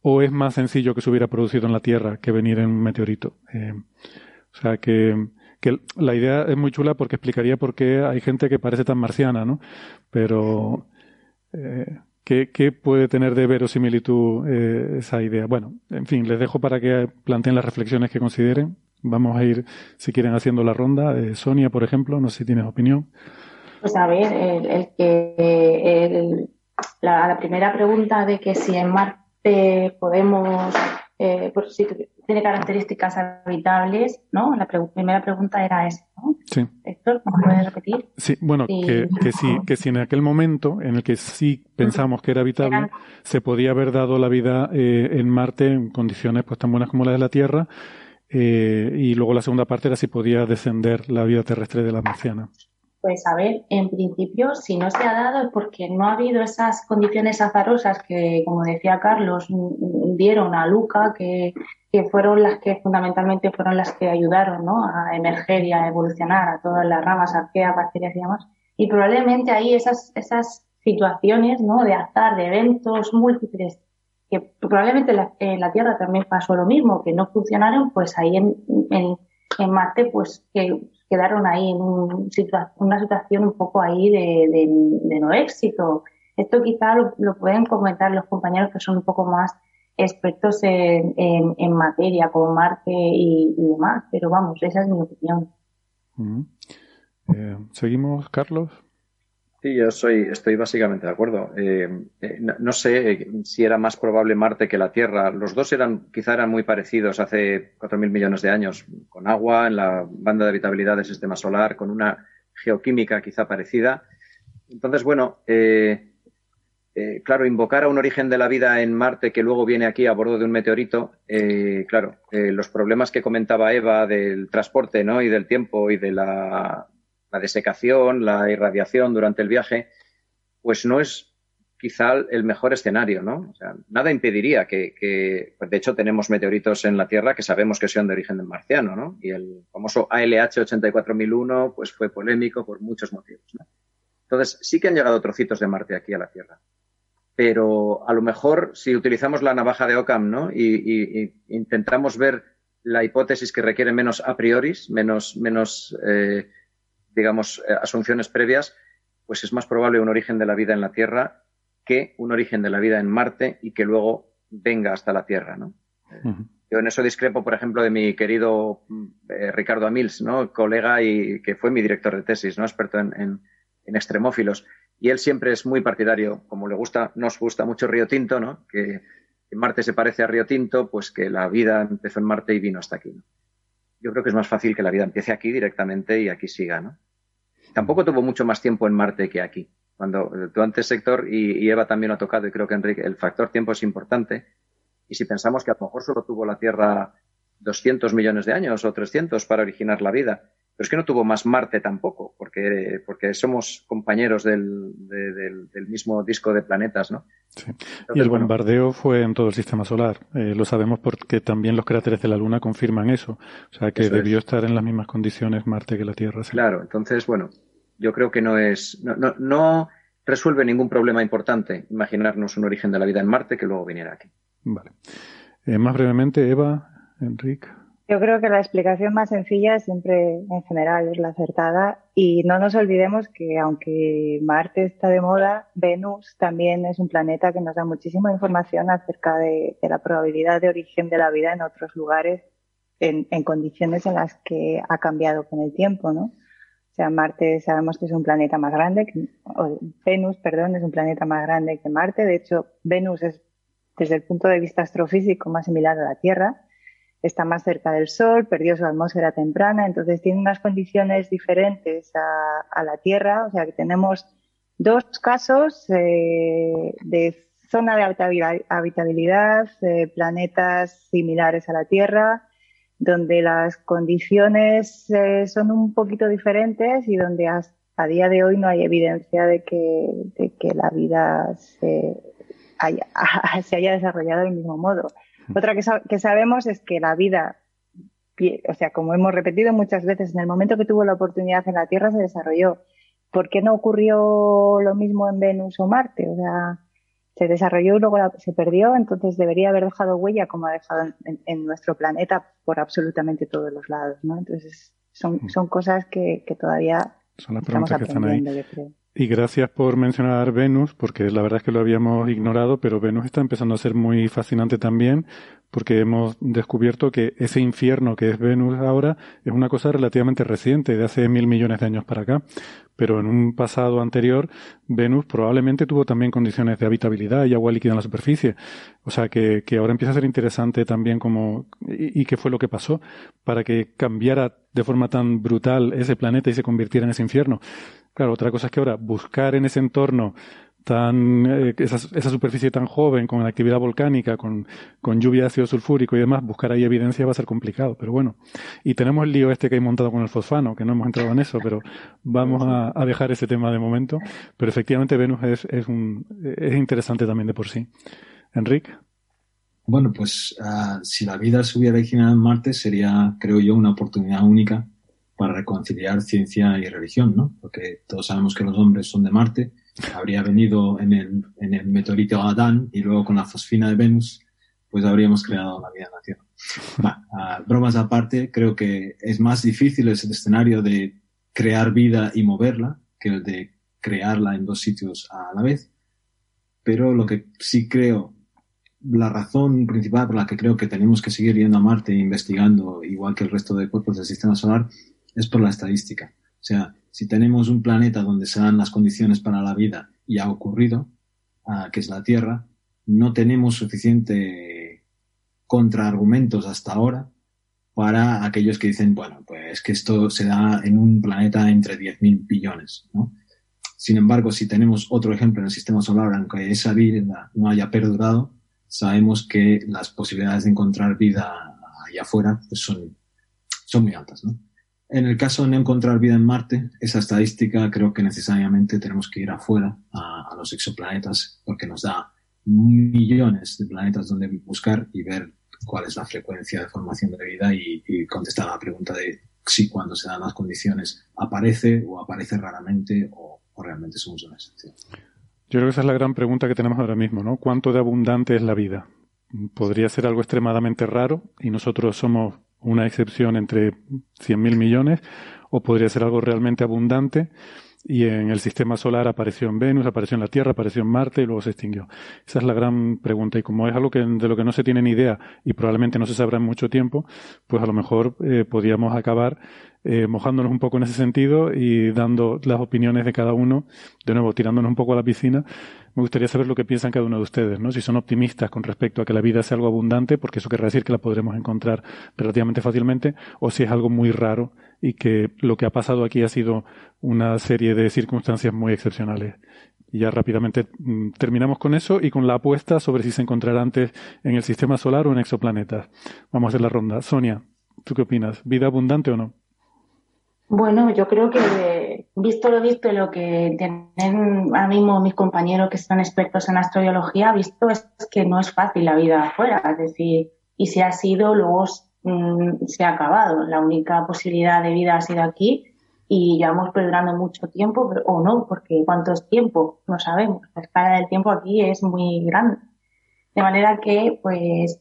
¿O es más sencillo que se hubiera producido en la Tierra que venir en un meteorito? Eh, o sea, que, la idea es muy chula porque explicaría por qué hay gente que parece tan marciana, ¿no? Pero ¿Qué, puede tener de verosimilitud eh, esa idea? Bueno, en fin, les dejo para que planteen las reflexiones que consideren. Vamos a ir, si quieren, haciendo la ronda. Sonia, por ejemplo, no sé si tienes opinión. Pues a ver, el, que la, primera pregunta de que si en Marte podemos eh, tiene características habitables, ¿no? La primera pregunta era esa, ¿no? Sí. Héctor, ¿me puedes repetir? Sí, bueno, Que, que, sí, que si en aquel momento en el que sí pensamos que era habitable, se podía haber dado la vida eh, en Marte en condiciones pues tan buenas como las de la Tierra, eh, y luego la segunda parte era si podía descender la vida terrestre de la marciana. Pues a ver, en principio, si no se ha dado es porque no ha habido esas condiciones azarosas que, como decía Carlos, dieron a Luca, que, fueron las que fundamentalmente fueron las que ayudaron ¿no? a emerger y a evolucionar a todas las ramas, arqueas, bacterias y demás. Y probablemente ahí esas, esas situaciones ¿no? de azar, de eventos múltiples, que probablemente en la Tierra también pasó lo mismo, que no funcionaron, pues ahí en, en, en Marte, pues que quedaron ahí en un una situación un poco ahí de, no éxito. Esto quizá lo, pueden comentar los compañeros que son un poco más expertos en, en, materia, como Marte y, demás, pero vamos, esa es mi opinión. Eh, ¿Seguimos, Carlos? Sí, yo soy, estoy básicamente de acuerdo. Eh, eh, no, sé si era más probable Marte que la Tierra. Los dos eran, quizá eran muy parecidos hace 4.000 millones de años, con agua en la banda de habitabilidad del sistema solar, con una geoquímica quizá parecida. Entonces, bueno, eh, claro, invocar a un origen de la vida en Marte que luego viene aquí a bordo de un meteorito, claro, los problemas que comentaba Eva del transporte ¿no? y del tiempo y de la la desecación, la irradiación durante el viaje, pues no es quizá el mejor escenario, ¿no? O sea, nada impediría que, pues de hecho tenemos meteoritos en la Tierra que sabemos que son de origen marciano, ¿no? Y el famoso ALH 84001 pues fue polémico por muchos motivos. Entonces, sí que han llegado trocitos de Marte aquí a la Tierra. Pero a lo mejor si utilizamos la navaja de Occam, ¿no? Y, intentamos ver la hipótesis que requiere menos a priori, menos, menos eh, digamos, eh, asunciones previas, pues es más probable un origen de la vida en la Tierra que un origen de la vida en Marte y que luego venga hasta la Tierra, ¿no? Yo en eso discrepo, por ejemplo, de mi querido eh, Ricardo Amils, ¿no? Colega y que fue mi director de tesis, ¿no? Experto en, extremófilos. Y él siempre es muy partidario, como le gusta, nos gusta mucho Río Tinto, ¿no? Que, que Marte se parece a Río Tinto, pues que la vida empezó en Marte y vino hasta aquí, ¿no? Yo creo que es más fácil que la vida empiece aquí directamente y aquí siga, ¿no? Tampoco tuvo mucho más tiempo en Marte que aquí. Cuando tú antes, Héctor, y, Eva también lo ha tocado, y creo que Enrique, el factor tiempo es importante. Y si pensamos que a lo mejor solo tuvo la Tierra 200 millones de años o 300 para originar la vida, pero es que no tuvo más Marte tampoco, porque, porque somos compañeros del, del, mismo disco de planetas, ¿no? Sí. y el bombardeo fue en todo el sistema solar. Eh, lo sabemos porque también los cráteres de la Luna confirman eso. O sea, que debió estar en las mismas condiciones Marte que la Tierra. Claro, entonces, bueno, yo creo que no es. No, no, no resuelve ningún problema importante imaginarnos un origen de la vida en Marte que luego viniera aquí. Vale. Eh, más brevemente, Eva, Enrique. Yo creo que la explicación más sencilla siempre en general es la acertada y no nos olvidemos que aunque Marte está de moda, Venus también es un planeta que nos da muchísima información acerca de, la probabilidad de origen de la vida en otros lugares en, condiciones en las que ha cambiado con el tiempo, ¿no? O sea, Marte sabemos que es un planeta más grande, que, o Venus, perdón, es un planeta más grande que Marte. De hecho, Venus es desde el punto de vista astrofísico más similar a la Tierra está más cerca del Sol, perdió su atmósfera temprana, entonces tiene unas condiciones diferentes a, la Tierra, o sea que tenemos dos casos eh, de zona de habitabilidad, planetas similares a la Tierra, donde las condiciones eh, son un poquito diferentes y donde a día de hoy no hay evidencia de que, de que la vida se haya, se haya desarrollado del mismo modo. Otra que, que sabemos es que la vida, o sea, como hemos repetido muchas veces, en el momento que tuvo la oportunidad en la Tierra se desarrolló. ¿Por qué no ocurrió lo mismo en Venus o Marte? O sea, se desarrolló y luego se perdió, entonces debería haber dejado huella como ha dejado en, nuestro planeta por absolutamente todos los lados, ¿no? Entonces son, son cosas que, que todavía estamos aprendiendo, yo creo. Y gracias por mencionar Venus, porque la verdad es que lo habíamos ignorado, pero Venus está empezando a ser muy fascinante también, porque hemos descubierto que ese infierno que es Venus ahora es una cosa relativamente reciente, de hace mil millones de años para acá. Pero en un pasado anterior, Venus probablemente tuvo también condiciones de habitabilidad y agua líquida en la superficie. O sea que, que ahora empieza a ser interesante también como, y, y qué fue lo que pasó para que cambiara de forma tan brutal ese planeta y se convirtiera en ese infierno. Claro, otra cosa es que ahora buscar en ese entorno tan eh, esa, superficie tan joven, con actividad volcánica, con, con lluvia de ácido sulfúrico y demás, buscar ahí evidencia va a ser complicado. Pero bueno, y tenemos el lío este que hay montado con el fosfano, que no hemos entrado en eso, pero vamos a, dejar ese tema de momento. Pero efectivamente Venus es, es, un, es interesante también de por sí. Enrique. Bueno, pues ah, si la vida se hubiera originado en Marte sería, creo yo, una oportunidad única para reconciliar ciencia y religión, ¿no? Porque todos sabemos que los hombres son de Marte, habría venido en el, en el meteorito Adán y luego con la fosfina de Venus, pues habríamos creado la vida en la Tierra. bromas aparte, creo que es más difícil ese escenario de crear vida y moverla que el de crearla en dos sitios a la vez. Pero lo que sí creo, la razón principal por la que creo que tenemos que seguir yendo a Marte e investigando, igual que el resto de cuerpos del sistema solar, es por la estadística. O sea, si tenemos un planeta donde se dan las condiciones para la vida y ha ocurrido, ah, que es la Tierra, no tenemos suficiente contraargumentos hasta ahora para aquellos que dicen, bueno, pues que esto se da en un planeta entre 10.000 billones. Sin embargo, si tenemos otro ejemplo en el sistema solar, aunque esa vida no haya perdurado, sabemos que las posibilidades de encontrar vida allá afuera pues son, son muy altas, ¿no? En el caso de no encontrar vida en Marte, esa estadística creo que necesariamente tenemos que ir afuera a, los exoplanetas porque nos da millones de planetas donde buscar y ver cuál es la frecuencia de formación de vida y, contestar a la pregunta de si cuando se dan las condiciones aparece o aparece raramente o, realmente somos una excepción. Yo creo que esa es la gran pregunta que tenemos ahora mismo, ¿no? ¿Cuánto de abundante es la vida? Podría ser algo extremadamente raro y nosotros somos una excepción entre 100.000 millones, o podría ser algo realmente abundante y en el sistema solar apareció en Venus, apareció en la Tierra, apareció en Marte y luego se extinguió. Esa es la gran pregunta y como es algo que, de lo que no se tiene ni idea y probablemente no se sabrá en mucho tiempo, pues a lo mejor eh, podríamos acabar eh, mojándonos un poco en ese sentido y dando las opiniones de cada uno, de nuevo tirándonos un poco a la piscina. Me gustaría saber lo que piensan cada uno de ustedes, ¿no? Si son optimistas con respecto a que la vida sea algo abundante, porque eso querrá decir que la podremos encontrar relativamente fácilmente, o si es algo muy raro y que lo que ha pasado aquí ha sido una serie de circunstancias muy excepcionales. Y ya rápidamente mm, terminamos con eso y con la apuesta sobre si se encontrará antes en el sistema solar o en exoplanetas. Vamos a hacer la ronda. Sonia, ¿tú qué opinas? ¿Vida abundante o no? Bueno, yo creo que visto lo visto y lo que tienen ahora mismo mis compañeros que son expertos en astrobiología, visto es que no es fácil la vida afuera. Es decir, y si ha sido, luego mm, se ha acabado. La única posibilidad de vida ha sido aquí y llevamos perdurando mucho tiempo, o no, porque cuánto es tiempo, no sabemos. La escala del tiempo aquí es muy grande. De manera que, pues,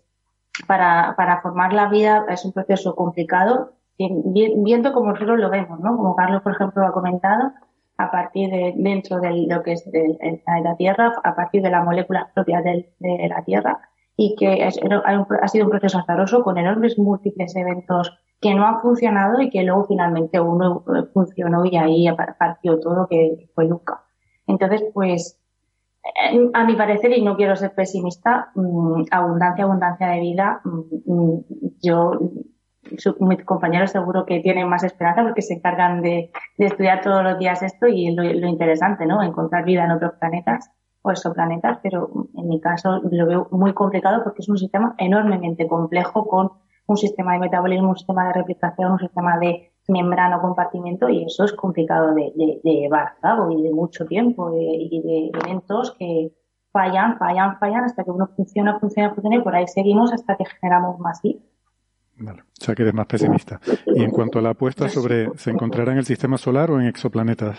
para, para formar la vida es un proceso complicado, viendo como nosotros lo vemos, ¿no? Como Carlos, por ejemplo, ha comentado, a partir de dentro de lo que es la Tierra, a partir de las moléculas propias de, la Tierra, y que ha sido un proceso azaroso con enormes múltiples eventos que no han funcionado y que luego finalmente uno funcionó y ahí partió todo que fue Luca. Entonces, pues, eh, a mi parecer, y no quiero ser pesimista, mm, abundancia, abundancia de vida, mm, mm, yo, mis compañeros seguro que tienen más esperanza porque se encargan de, estudiar todos los días esto y lo, lo, interesante, ¿no? Encontrar vida en otros planetas o exoplanetas, pero en mi caso lo veo muy complicado porque es un sistema enormemente complejo con un sistema de metabolismo, un sistema de replicación, un sistema de membrana o compartimento y eso es complicado de, llevar a cabo y de mucho tiempo y de eventos que fallan, fallan, fallan hasta que uno funciona, funciona, funciona y por ahí seguimos hasta que generamos más vida. Vale, o sea que eres más pesimista. Y en cuanto a la apuesta sobre ¿se encontrará en el sistema solar o en exoplanetas?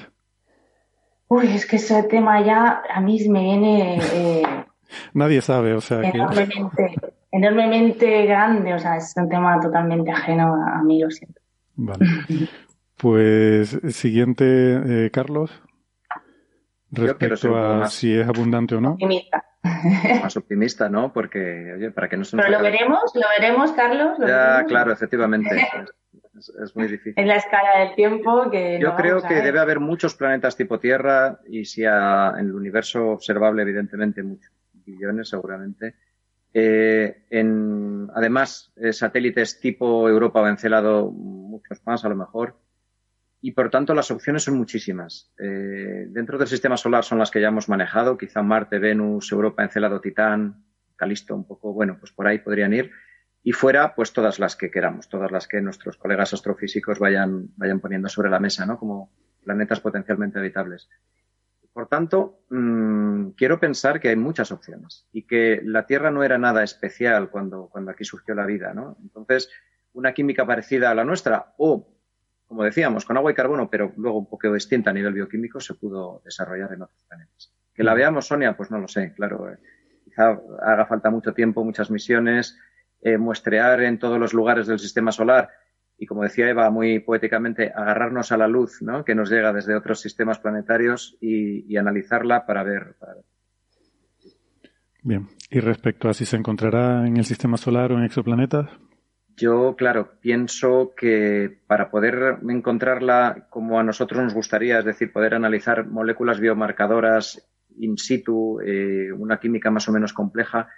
Uy, es que ese tema ya a mí me viene... Eh, Nadie sabe, o sea enormemente, enormemente grande, o sea, es un tema totalmente ajeno a mí, lo siento. Vale. Pues siguiente, eh, Carlos. Respecto a si es abundante o no. Optimista. Más optimista, ¿no? Porque, oye, para que no se Pero lo veremos, lo veremos, Carlos. ya, claro, efectivamente. Es, muy difícil. En la escala del tiempo que. Yo creo que debe haber muchos planetas tipo Tierra y si en el universo observable, evidentemente, muchos billones seguramente. Eh, en, además, eh, satélites tipo Europa o Encelado, muchos más a lo mejor. Y por tanto, las opciones son muchísimas. Eh, dentro del sistema solar son las que ya hemos manejado, quizá Marte, Venus, Europa, Encelado, Titán, Calisto, un poco, bueno, pues por ahí podrían ir. Y fuera, pues todas las que queramos, todas las que nuestros colegas astrofísicos vayan, vayan poniendo sobre la mesa, ¿no? Como planetas potencialmente habitables. Por tanto, mmm, quiero pensar que hay muchas opciones y que la Tierra no era nada especial cuando, cuando aquí surgió la vida, ¿no? Entonces, una química parecida a la nuestra o, como decíamos, con agua y carbono, pero luego un poco distinta a nivel bioquímico, se pudo desarrollar en otros planetas. Que la veamos, Sonia, pues no lo sé, claro. Eh, quizá haga falta mucho tiempo, muchas misiones, eh, muestrear en todos los lugares del sistema solar y como decía Eva muy poéticamente, agarrarnos a la luz ¿no? que nos llega desde otros sistemas planetarios y, analizarla para ver, Bien, y respecto a si se encontrará en el sistema solar o en exoplanetas. Yo, claro, pienso que para poder encontrarla como a nosotros nos gustaría, es decir, poder analizar moléculas biomarcadoras in situ, eh, una química más o menos compleja,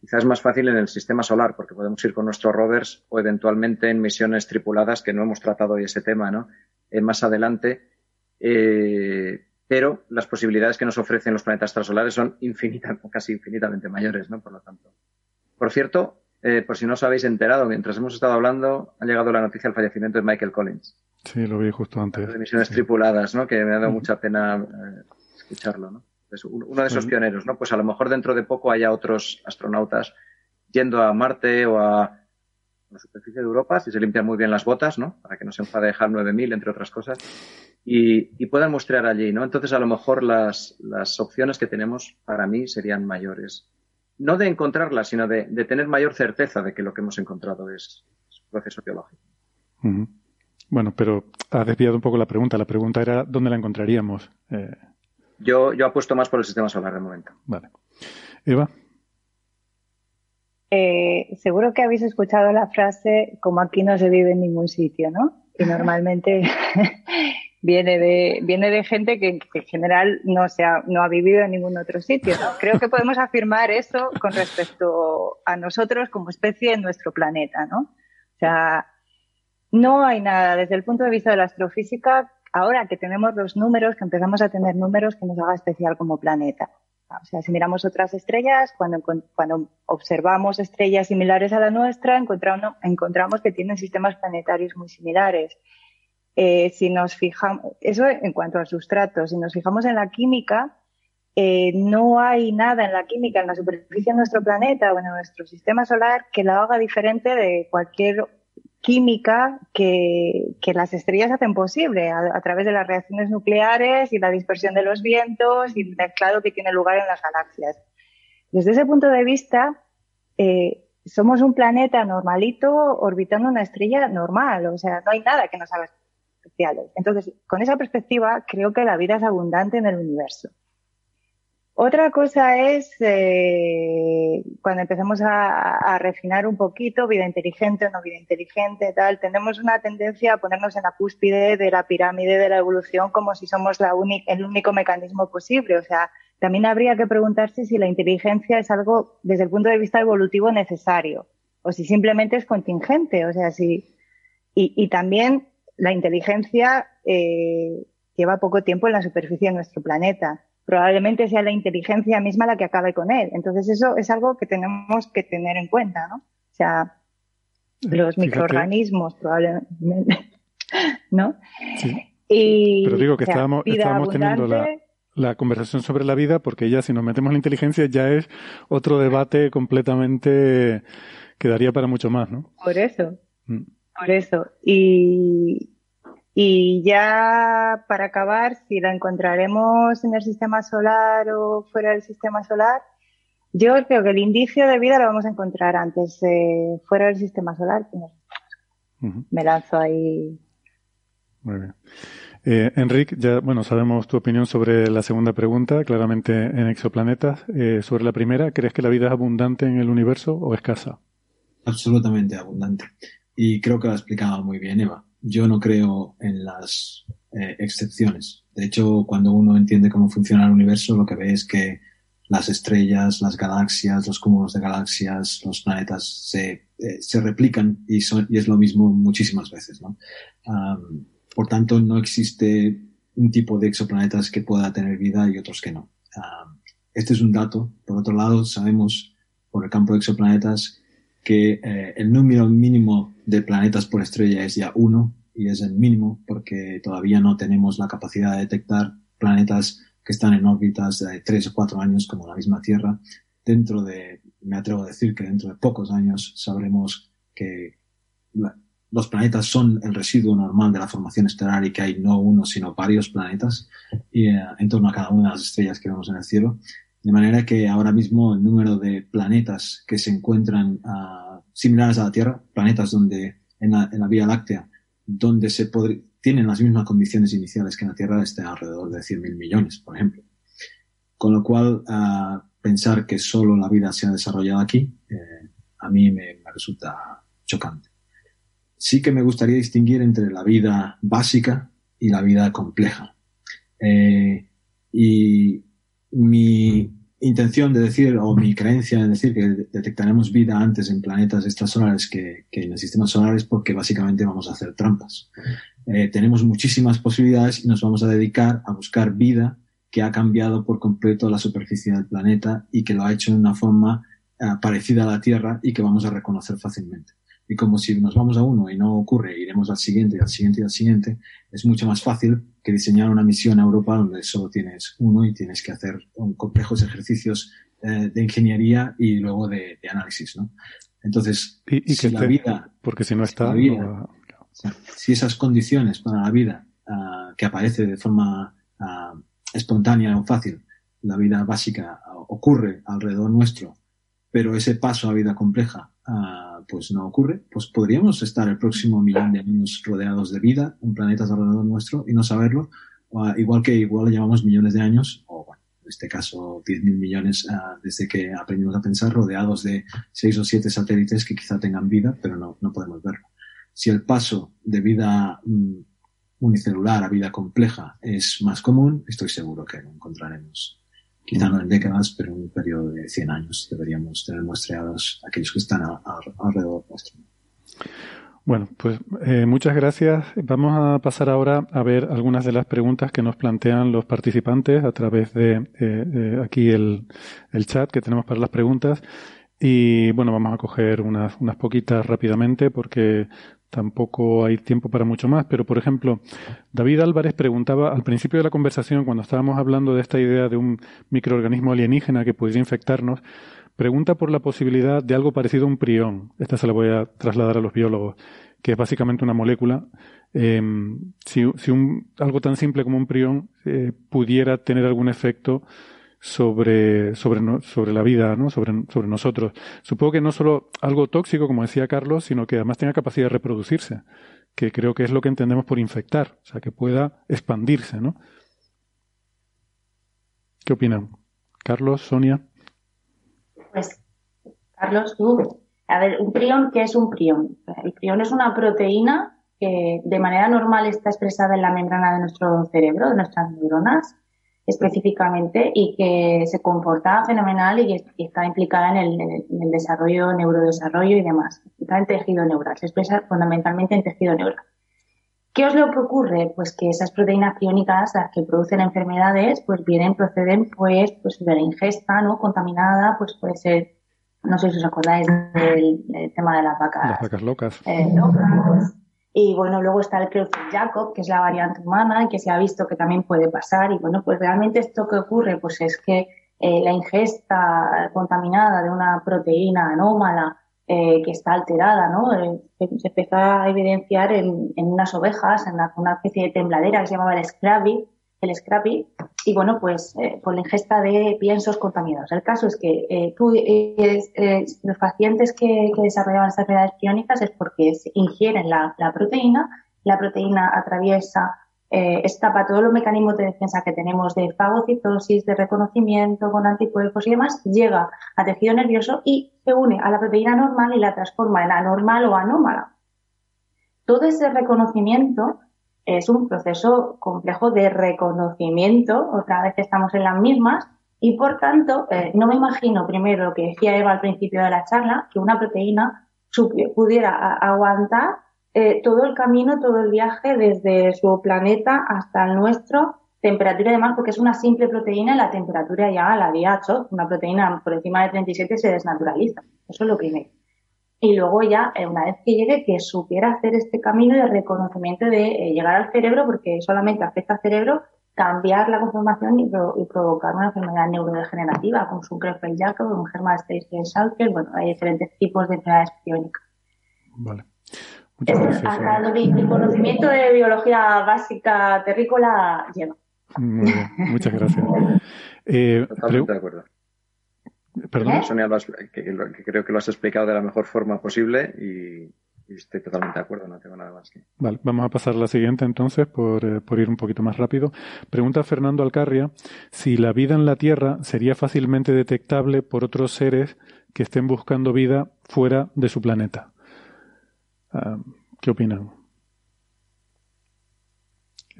Quizás es más fácil en el sistema solar, porque podemos ir con nuestros rovers o eventualmente en misiones tripuladas, que no hemos tratado hoy ese tema, ¿no? Eh, más adelante. Eh, pero las posibilidades que nos ofrecen los planetas extrasolares son infinitas, casi infinitamente mayores, ¿no? Por lo tanto. Por cierto, eh, por si no os habéis enterado, mientras hemos estado hablando, ha llegado la noticia del fallecimiento de Michael Collins. Sí, lo vi justo antes. De misiones tripuladas, ¿no? Que me ha dado mucha pena escucharlo, ¿no? uno de esos pioneros, ¿no? Pues a lo mejor dentro de poco haya otros astronautas yendo a Marte o a la superficie de Europa, si se limpian muy bien las botas, ¿no? Para que no se enfade dejar 9000, entre otras cosas, y, puedan mostrar allí, ¿no? Entonces, a lo mejor las, las opciones que tenemos para mí serían mayores. No de encontrarlas, sino de, tener mayor certeza de que lo que hemos encontrado es, un proceso biológico. Bueno, pero ha desviado un poco la pregunta. La pregunta era dónde la encontraríamos. Eh, yo, yo apuesto más por el sistema solar de momento. Vale. Eva. Eh, seguro que habéis escuchado la frase como aquí no se vive en ningún sitio, ¿no? Y normalmente viene de viene de gente que, en general no se ha, no ha vivido en ningún otro sitio. ¿no? Creo que podemos afirmar eso con respecto a nosotros como especie en nuestro planeta, ¿no? O sea, no hay nada desde el punto de vista de la astrofísica ahora que tenemos los números, que empezamos a tener números que nos haga especial como planeta. O sea, si miramos otras estrellas, cuando, cuando observamos estrellas similares a la nuestra, encontramos, encontramos que tienen sistemas planetarios muy similares. Eh, si nos fijamos, eso en cuanto al sustrato, si nos fijamos en la química, eh, no hay nada en la química, en la superficie de nuestro planeta o en nuestro sistema solar que la haga diferente de cualquier química que, que, las estrellas hacen posible a, través de las reacciones nucleares y la dispersión de los vientos y el mezclado que tiene lugar en las galaxias. Desde ese punto de vista, eh, somos un planeta normalito orbitando una estrella normal, o sea, no hay nada que nos haga Entonces, con esa perspectiva, creo que la vida es abundante en el universo. Otra cosa es eh, cuando empezamos a, refinar un poquito vida inteligente o no vida inteligente, tal, tenemos una tendencia a ponernos en la cúspide de la pirámide de la evolución como si somos la el único mecanismo posible. O sea, también habría que preguntarse si la inteligencia es algo desde el punto de vista evolutivo necesario o si simplemente es contingente. O sea, si y también la inteligencia eh, lleva poco tiempo en la superficie de nuestro planeta probablemente sea la inteligencia misma la que acabe con él. Entonces eso es algo que tenemos que tener en cuenta, ¿no? O sea, los microorganismos probablemente, ¿no? Sí. Pero digo que estábamos, teniendo la, conversación sobre la vida porque ya si nos metemos en la inteligencia ya es otro debate completamente que daría para mucho más, ¿no? Por eso. Mm. Por eso. Y, y ya para acabar, si la encontraremos en el sistema solar o fuera del sistema solar, yo creo que el indicio de vida lo vamos a encontrar antes eh, fuera del sistema solar. Me lanzo ahí. Muy bien. Eh, Enrique, ya bueno, sabemos tu opinión sobre la segunda pregunta, claramente en exoplanetas. Eh, sobre la primera, ¿crees que la vida es abundante en el universo o escasa? Absolutamente abundante. Y creo que lo ha explicado muy bien Eva yo no creo en las eh, excepciones. De hecho, cuando uno entiende cómo funciona el universo, lo que ve es que las estrellas, las galaxias, los cúmulos de galaxias, los planetas se, eh, se replican y, son, y es lo mismo muchísimas veces. ¿no? por tanto, no existe un tipo de exoplanetas que pueda tener vida y otros que no. este es un dato. Por otro lado, sabemos por el campo de exoplanetas que eh, el número mínimo de planetas por estrella es ya uno y es el mínimo porque todavía no tenemos la capacidad de detectar planetas que están en órbitas de tres o cuatro años como la misma Tierra. Dentro de, me atrevo a decir que dentro de pocos años sabremos que los planetas son el residuo normal de la formación estelar y que hay no uno sino varios planetas y, eh, en torno a cada una de las estrellas que vemos en el cielo. De manera que ahora mismo el número de planetas que se encuentran uh, similares a la Tierra, planetas donde en la, Vía Láctea, donde se tienen las mismas condiciones iniciales que en la Tierra, está alrededor de 100.000 millones, por ejemplo. Con lo cual, uh, pensar que solo la vida se ha desarrollado aquí, eh, a mí me, me, resulta chocante. Sí que me gustaría distinguir entre la vida básica y la vida compleja. Eh, y mi intención de decir, o mi creencia de decir que detectaremos vida antes en planetas extrasolares que, en el sistema solar es porque básicamente vamos a hacer trampas. Eh, tenemos muchísimas posibilidades y nos vamos a dedicar a buscar vida que ha cambiado por completo la superficie del planeta y que lo ha hecho de una forma eh, parecida a la Tierra y que vamos a reconocer fácilmente. Y como si nos vamos a uno y no ocurre, iremos al siguiente, al siguiente y al siguiente, es mucho más fácil que diseñar una misión a Europa donde solo tienes uno y tienes que hacer un complejos ejercicios eh, de ingeniería y luego de, análisis, ¿no? Entonces, y, si la vida, porque si no está, si esas condiciones para la vida uh, que aparece de forma uh, espontánea o fácil, la vida básica ocurre alrededor nuestro, pero ese paso a vida compleja Ah, pues no ocurre, pues podríamos estar el próximo millón de años rodeados de vida en planetas alrededor nuestro y no saberlo, ah, igual que igual llevamos millones de años, o bueno, en este caso 10.000 millones uh, desde que aprendimos a pensar, rodeados de seis o siete satélites que quizá tengan vida, pero no, no podemos verlo. Si el paso de vida mm, unicelular a vida compleja es más común, estoy seguro que lo encontraremos quizá no en décadas, pero en un periodo de 100 años deberíamos tener muestreados aquellos que están alrededor nuestro. Bueno, pues eh, muchas gracias. Vamos a pasar ahora a ver algunas de las preguntas que nos plantean los participantes a través de eh, aquí el, el, chat que tenemos para las preguntas. Y bueno, vamos a coger unas poquitas rápidamente porque Tampoco hay tiempo para mucho más, pero por ejemplo, David Álvarez preguntaba al principio de la conversación, cuando estábamos hablando de esta idea de un microorganismo alienígena que pudiera infectarnos, pregunta por la posibilidad de algo parecido a un prión. Esta se la voy a trasladar a los biólogos, que es básicamente una molécula. Em, si, un, algo tan simple como un prión eh, pudiera tener algún efecto sobre, sobre, sobre la vida, ¿no? sobre, sobre nosotros. Supongo que no solo algo tóxico, como decía Carlos, sino que además tenga capacidad de reproducirse, que creo que es lo que entendemos por infectar, o sea, que pueda expandirse. ¿no? ¿Qué opinan? Carlos, Sonia. Pues, Carlos, tú. A ver, un prión, ¿qué es un prión? El prión es una proteína que de manera normal está expresada en la membrana de nuestro cerebro, de nuestras neuronas, específicamente y que se comporta fenomenal y, está implicada en el, desarrollo, neurodesarrollo y demás. Está en tejido neural, se expresa fundamentalmente en tejido neural. ¿Qué es lo que ocurre? Pues que esas proteínas piónicas, las que producen enfermedades, pues vienen, proceden pues, pues de la ingesta, ¿no? Contaminada, pues puede ser, no sé si os acordáis del, tema de las vacas. Las vacas locas. Eh, locas y bueno, luego está el Creutzfeldt-Jakob, que es la variante humana que se ha visto que también puede pasar. Y bueno, pues realmente esto que ocurre, pues es que eh, la ingesta contaminada de una proteína anómala eh, que está alterada, ¿no? Eh, se empezó a evidenciar en, en unas ovejas, en una, especie de tembladera que se llamaba el Scrappy, el Scrappy, y bueno, pues eh, por la ingesta de piensos contaminados. El caso es que eh, tú, eh, los pacientes que, que, desarrollaban estas enfermedades piónicas es porque ingieren la, la proteína, la proteína atraviesa, estapa todos los mecanismos de defensa que tenemos de fagocitosis, de reconocimiento con anticuerpos y demás, llega a tejido nervioso y se une a la proteína normal y la transforma en anormal o anómala. Todo ese reconocimiento es un proceso complejo de reconocimiento, otra vez estamos en las mismas, y por tanto, eh, no me imagino, primero, lo que decía Eva al principio de la charla, que una proteína pudiera aguantar eh, todo el camino, todo el viaje desde su planeta hasta el nuestro, temperatura y demás, porque es una simple proteína y la temperatura ya la DH, una proteína por encima de 37 se desnaturaliza. Eso es lo primero y luego ya, eh, una vez que llegue, que supiera hacer este camino de reconocimiento de eh, llegar al cerebro, porque solamente afecta al cerebro, cambiar la conformación y, provocar una enfermedad neurodegenerativa, como es un Creutzfeldt-Jakob un Hermann-Steinfeld-Schalke. Bueno, hay diferentes tipos de enfermedades biónicas. Vale. Muchas gracias. Hasta mi, conocimiento de biología básica terrícola lleva. Muy bien, muchas gracias. Eh, Totalmente de acuerdo. Perdón, ¿Eh? Sonia, que, creo que lo has explicado de la mejor forma posible y, estoy totalmente de acuerdo, no tengo nada más que. Vale, vamos a pasar a la siguiente entonces, por, eh, por, ir un poquito más rápido. Pregunta Fernando Alcarria si la vida en la Tierra sería fácilmente detectable por otros seres que estén buscando vida fuera de su planeta. Ah, ¿Qué opinan?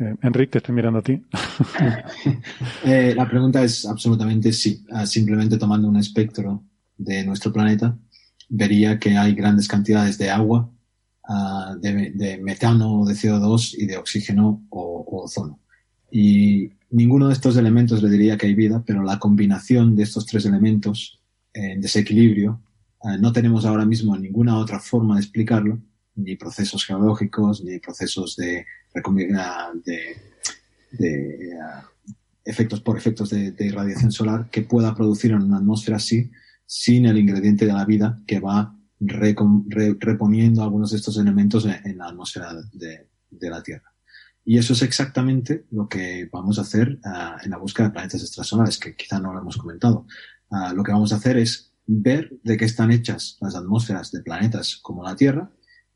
Eh, Enrique, te estoy mirando a ti. Eh, la pregunta es absolutamente sí. Ah, simplemente tomando un espectro de nuestro planeta, vería que hay grandes cantidades de agua, ah, de, metano, de CO2 y de oxígeno o, ozono. Y ninguno de estos elementos le diría que hay vida, pero la combinación de estos tres elementos en desequilibrio, ah, no tenemos ahora mismo ninguna otra forma de explicarlo, ni procesos geológicos, ni procesos de, de, de uh, efectos por efectos de, irradiación solar que pueda producir en una atmósfera así sin el ingrediente de la vida que va reponiendo algunos de estos elementos en, la atmósfera de, la Tierra. Y eso es exactamente lo que vamos a hacer uh, en la búsqueda de planetas extrasolares, que quizá no lo hemos comentado. Uh, lo que vamos a hacer es ver de qué están hechas las atmósferas de planetas como la Tierra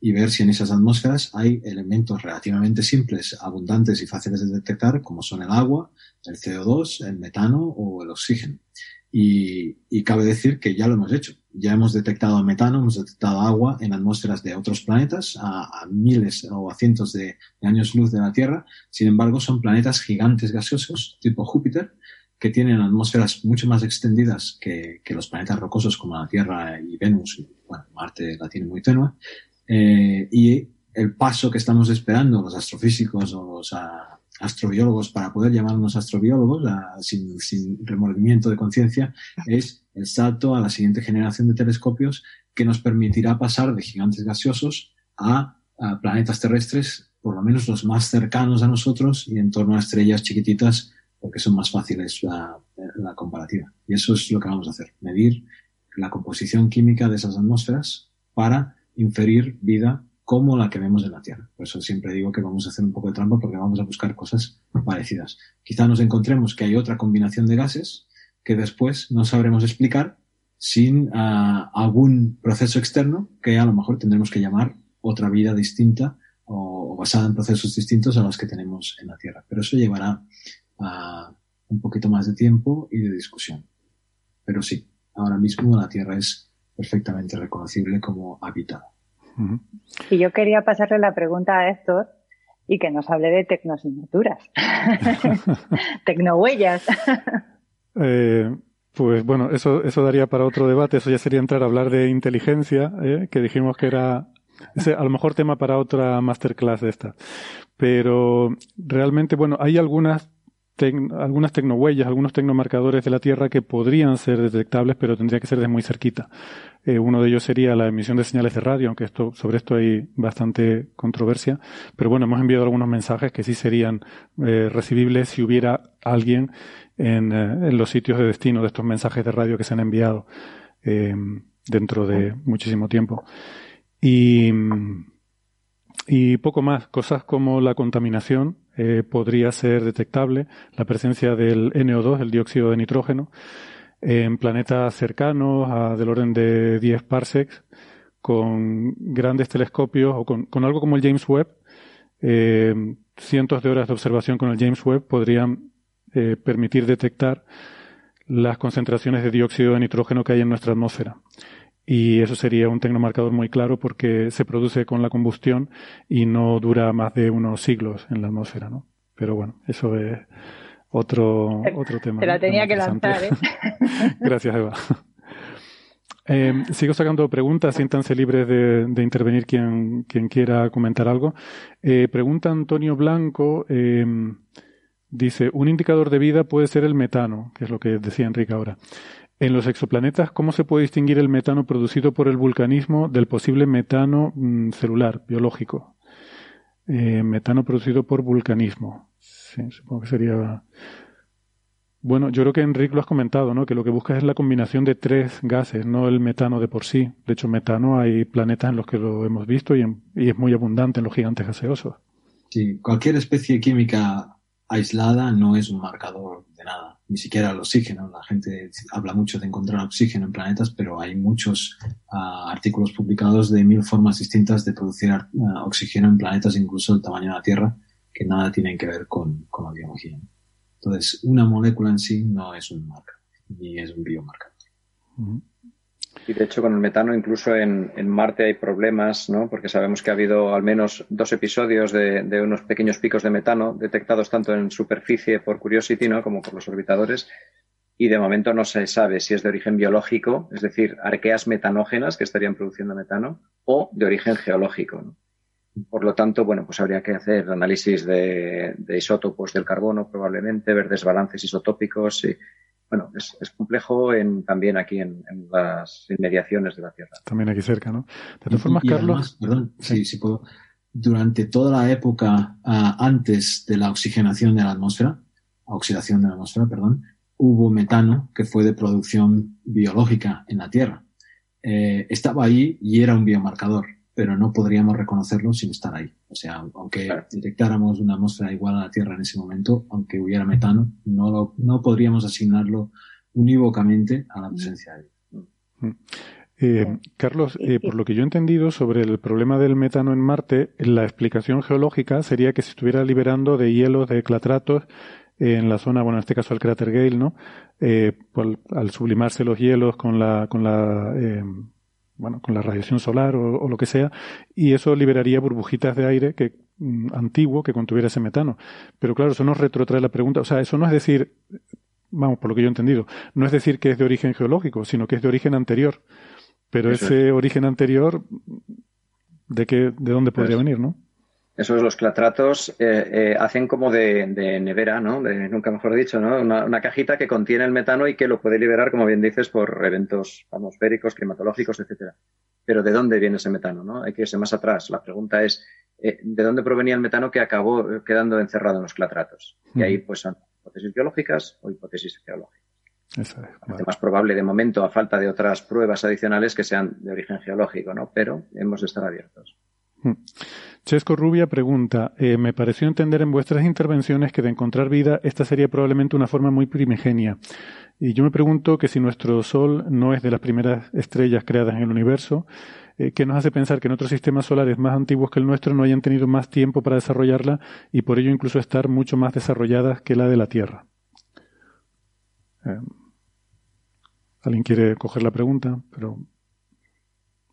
y ver si en esas atmósferas hay elementos relativamente simples, abundantes y fáciles de detectar, como son el agua, el CO2, el metano o el oxígeno. Y, cabe decir que ya lo hemos hecho. Ya hemos detectado metano, hemos detectado agua en atmósferas de otros planetas a, miles o a cientos de, años luz de la Tierra. Sin embargo, son planetas gigantes gaseosos tipo Júpiter que tienen atmósferas mucho más extendidas que, que los planetas rocosos como la Tierra y Venus. Bueno, Marte la tiene muy tenue eh, y el paso que estamos esperando los astrofísicos o los ah, astrobiólogos para poder llamarnos astrobiólogos ah, sin, sin, remordimiento de conciencia es el salto a la siguiente generación de telescopios que nos permitirá pasar de gigantes gaseosos a, planetas terrestres, por lo menos los más cercanos a nosotros y en torno a estrellas chiquititas porque son más fáciles la, la comparativa. Y eso es lo que vamos a hacer, medir la composición química de esas atmósferas para inferir vida como la que vemos en la Tierra. Por eso siempre digo que vamos a hacer un poco de trampa porque vamos a buscar cosas parecidas. Quizá nos encontremos que hay otra combinación de gases que después no sabremos explicar sin ah, algún proceso externo que a lo mejor tendremos que llamar otra vida distinta o, basada en procesos distintos a los que tenemos en la Tierra. Pero eso llevará a un poquito más de tiempo y de discusión. Pero sí, ahora mismo la Tierra es perfectamente reconocible como habitada. Y yo quería pasarle la pregunta a Héctor y que nos hable de tecnosignaturas, tecnohuellas. eh, pues bueno, eso, eso daría para otro debate, eso ya sería entrar a hablar de inteligencia, ¿eh? que dijimos que era ese, a lo mejor tema para otra masterclass de esta. Pero realmente, bueno, hay algunas algunas tecnohuellas, algunos tecnomarcadores de la Tierra que podrían ser detectables, pero tendría que ser de muy cerquita. Eh, uno de ellos sería la emisión de señales de radio, aunque esto, sobre esto hay bastante controversia. Pero bueno, hemos enviado algunos mensajes que sí serían eh, recibibles si hubiera alguien en, eh, en, los sitios de destino de estos mensajes de radio que se han enviado dentro de muchísimo tiempo. Y, y poco más, cosas como la contaminación, eh, podría ser detectable la presencia del NO2, el dióxido de nitrógeno, en planetas cercanos a del orden de 10 parsecs, con grandes telescopios o con, algo como el James Webb. Eh, cientos de horas de observación con el James Webb podrían eh, permitir detectar las concentraciones de dióxido de nitrógeno que hay en nuestra atmósfera y eso sería un tecnomarcador muy claro porque se produce con la combustión y no dura más de unos siglos en la atmósfera, ¿no? Pero bueno, eso es otro, otro tema. Te la tenía que lanzar, ¿eh? Gracias, Eva. Eh, sigo sacando preguntas, siéntanse libres de, de intervenir quien, quien, quiera comentar algo. Eh, pregunta Antonio Blanco, eh, dice, un indicador de vida puede ser el metano, que es lo que decía Enrique ahora. En los exoplanetas, ¿cómo se puede distinguir el metano producido por el vulcanismo del posible metano mm, celular, biológico? Eh, metano producido por vulcanismo. Sí, supongo que sería. Bueno, yo creo que Enrique lo has comentado, ¿no? Que lo que buscas es la combinación de tres gases, no el metano de por sí. De hecho, metano hay planetas en los que lo hemos visto y, y es muy abundante en los gigantes gaseosos. Sí, cualquier especie química aislada no es un marcador de nada ni siquiera el oxígeno. La gente habla mucho de encontrar oxígeno en planetas, pero hay muchos uh, artículos publicados de mil formas distintas de producir uh, oxígeno en planetas, incluso el tamaño de la Tierra, que nada tienen que ver con, con la biología. Entonces, una molécula en sí no es un marco, ni es un biomarcador. Y de hecho, con el metano, incluso en, en, Marte hay problemas, ¿no? Porque sabemos que ha habido al menos dos episodios de, de, unos pequeños picos de metano detectados tanto en superficie por Curiosity, ¿no? Como por los orbitadores. Y de momento no se sabe si es de origen biológico, es decir, arqueas metanógenas que estarían produciendo metano, o de origen geológico. Por lo tanto, bueno, pues habría que hacer análisis de, de isótopos del carbono, probablemente, ver desbalances isotópicos y bueno, es, es complejo en, también aquí en, en, las inmediaciones de la Tierra. También aquí cerca, ¿no? De todas formas, y, y Carlos. Además, perdón, sí. sí, sí puedo. Durante toda la época uh, antes de la oxigenación de la atmósfera, oxidación de la atmósfera, perdón, hubo metano que fue de producción biológica en la Tierra. Eh, estaba ahí y era un biomarcador pero no podríamos reconocerlo sin estar ahí. O sea, aunque claro. detectáramos una atmósfera igual a la Tierra en ese momento, aunque hubiera metano, no, lo, no podríamos asignarlo unívocamente a la presencia de él. Eh, Carlos, eh, por lo que yo he entendido sobre el problema del metano en Marte, la explicación geológica sería que se estuviera liberando de hielos, de clatratos, en la zona, bueno, en este caso el cráter Gale, ¿no? Eh, por, al sublimarse los hielos con la, con la eh, bueno, con la radiación solar o, o, lo que sea, y eso liberaría burbujitas de aire que mm, antiguo que contuviera ese metano. Pero claro, eso nos retrotrae la pregunta, o sea, eso no es decir, vamos, por lo que yo he entendido, no es decir que es de origen geológico, sino que es de origen anterior. Pero eso ese es. origen anterior, ¿de qué, de dónde podría pues, venir, no? Esos los clatratos eh, eh, hacen como de, de, nevera, ¿no? De, nunca mejor dicho, ¿no? Una, una, cajita que contiene el metano y que lo puede liberar, como bien dices, por eventos atmosféricos, climatológicos, etcétera. Pero ¿de dónde viene ese metano, no? Hay que irse más atrás. La pregunta es, eh, ¿de dónde provenía el metano que acabó quedando encerrado en los clatratos? Y ahí, pues, son hipótesis biológicas o hipótesis geológicas. Eso es, vale. más probable de momento, a falta de otras pruebas adicionales que sean de origen geológico, ¿no? Pero hemos de estar abiertos. Mm. Chesco Rubia pregunta, eh, me pareció entender en vuestras intervenciones que de encontrar vida esta sería probablemente una forma muy primigenia. Y yo me pregunto que si nuestro Sol no es de las primeras estrellas creadas en el universo, eh, ¿qué nos hace pensar que en otros sistemas solares más antiguos que el nuestro no hayan tenido más tiempo para desarrollarla y por ello incluso estar mucho más desarrolladas que la de la Tierra. Eh, ¿Alguien quiere coger la pregunta? Pero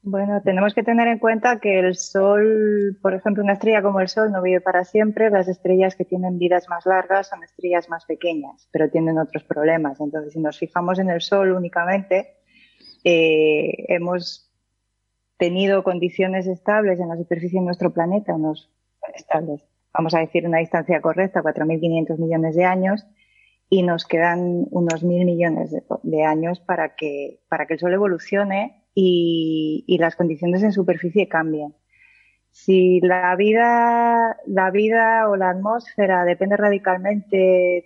bueno, tenemos que tener en cuenta que el Sol, por ejemplo, una estrella como el Sol no vive para siempre. Las estrellas que tienen vidas más largas son estrellas más pequeñas, pero tienen otros problemas. Entonces, si nos fijamos en el Sol únicamente, eh, hemos tenido condiciones estables en la superficie de nuestro planeta, unos estables, vamos a decir una distancia correcta, 4.500 millones de años, y nos quedan unos mil millones de, años para que, para que el Sol evolucione y, y, las condiciones en superficie cambien. Si la vida, la vida o la atmósfera depende radicalmente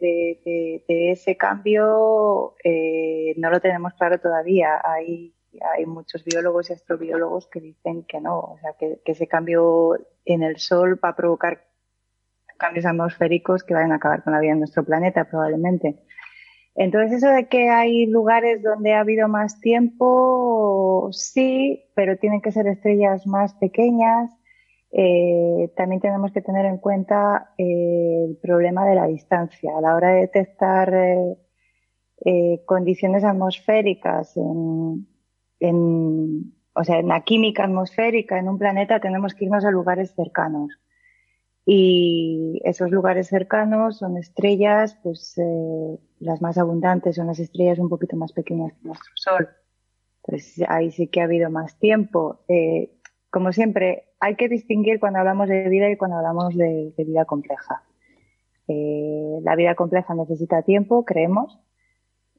de, ese cambio, eh, no lo tenemos claro todavía. Hay, hay muchos biólogos y astrobiólogos que dicen que no, o sea, que, que ese cambio en el Sol va a provocar cambios atmosféricos que vayan a acabar con la vida en nuestro planeta, probablemente. Entonces, eso de que hay lugares donde ha habido más tiempo, sí, pero tienen que ser estrellas más pequeñas. Eh, también tenemos que tener en cuenta eh, el problema de la distancia. A la hora de detectar eh, condiciones atmosféricas en, o sea, la química atmosférica en un planeta, tenemos que irnos a lugares cercanos. Y esos lugares cercanos son estrellas, pues las más abundantes son las estrellas un poquito más pequeñas que nuestro Sol. Entonces ahí sí que ha habido más tiempo. Eh, como siempre, hay que distinguir cuando hablamos de vida y cuando hablamos de, vida compleja. Eh, la vida compleja necesita tiempo, creemos.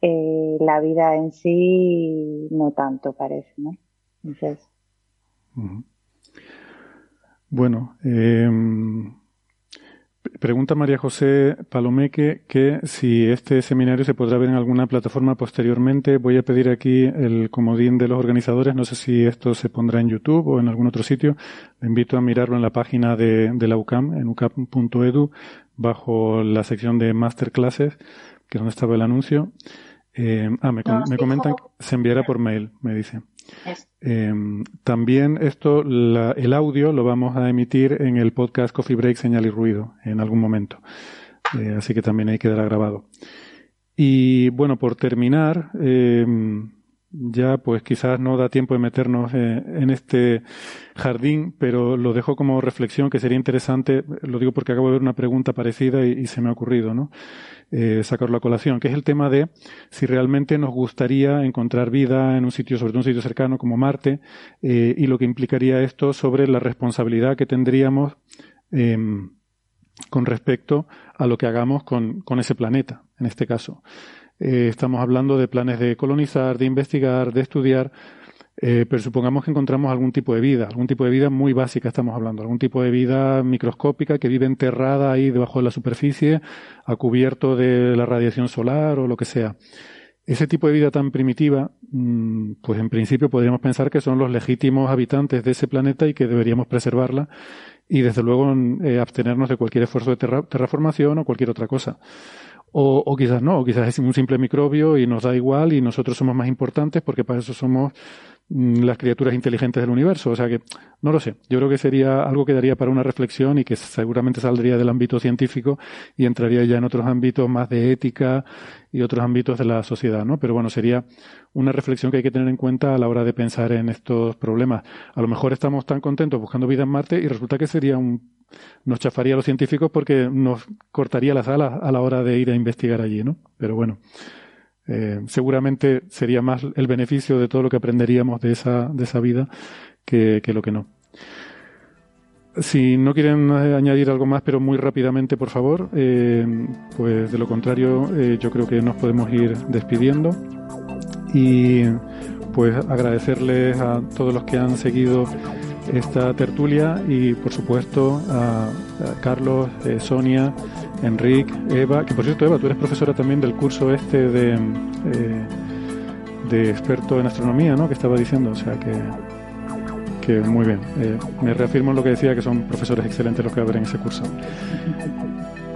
Eh, la vida en sí no tanto parece, ¿no? Entonces. Bueno, eh, pregunta María José Palomeque que si este seminario se podrá ver en alguna plataforma posteriormente. Voy a pedir aquí el comodín de los organizadores. No sé si esto se pondrá en YouTube o en algún otro sitio. Le invito a mirarlo en la página de, de la UCAM, en ucam.edu, bajo la sección de masterclasses, que es donde estaba el anuncio. Eh, ah, me, me comentan que se enviará por mail, me Eh, también esto, el audio lo vamos a emitir en el podcast Coffee Break, Señal y Ruido en algún momento. Eh, así que también ahí quedará grabado. Y bueno, por terminar, eh, ya pues quizás no da tiempo de meternos eh, en este jardín, pero lo dejo como reflexión que sería interesante, lo digo porque acabo de ver una pregunta parecida y, se me ha ocurrido, ¿no? Eh, sacarlo a colación, que es el tema de si realmente nos gustaría encontrar vida en un sitio, sobre todo un sitio cercano como Marte, eh, y lo que implicaría esto sobre la responsabilidad que tendríamos em, con respecto a lo que hagamos con, con ese planeta, en este caso. Eh, estamos hablando de planes de colonizar, de investigar, de estudiar, eh, pero supongamos que encontramos algún tipo de vida, algún tipo de vida muy básica estamos hablando, algún tipo de vida microscópica que vive enterrada ahí debajo de la superficie, a cubierto de la radiación solar o lo que sea. Ese tipo de vida tan primitiva, mm, pues en principio podríamos pensar que son los legítimos habitantes de ese planeta y que deberíamos preservarla y desde luego eh, abstenernos de cualquier esfuerzo de terraformación o cualquier otra cosa. O, o, quizás no, o quizás es un simple microbio y nos da igual y nosotros somos más importantes porque para eso somos mm, las criaturas inteligentes del universo. O sea que, no lo sé. Yo creo que sería algo que daría para una reflexión y que seguramente saldría del ámbito científico y entraría ya en otros ámbitos más de ética y otros ámbitos de la sociedad, ¿no? Pero bueno, sería una reflexión que hay que tener en cuenta a la hora de pensar en estos problemas. A lo mejor estamos tan contentos buscando vida en Marte y resulta que sería un nos chafaría a los científicos porque nos cortaría las alas a la hora de ir a investigar allí, ¿no? Pero bueno, eh, seguramente sería más el beneficio de todo lo que aprenderíamos de esa, de esa vida que, que lo que no. Si no quieren eh, añadir algo más, pero muy rápidamente, por favor, eh, pues de lo contrario, yo creo que nos podemos ir despidiendo. Y pues agradecerles a todos los que han seguido esta tertulia y por supuesto a, Carlos, Sonia, Enrique, Eva, que por cierto Eva, tú eres profesora también del curso este de, eh, de experto en astronomía, ¿no? Que estaba diciendo, o sea que, que muy bien. Eh, me reafirmo en lo que decía, que son profesores excelentes los que abren ese curso.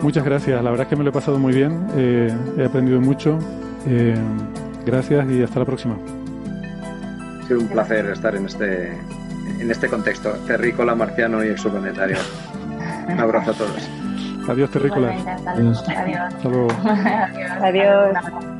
Muchas gracias, la verdad es que me lo he pasado muy bien, eh, he aprendido mucho. Eh, gracias y hasta la próxima. Ha sido un placer estar en este, en este contexto terrícola, marciano y exoplanetario. Un abrazo a todos. Adiós, terrícolas. Adiós. Hasta luego. Adiós.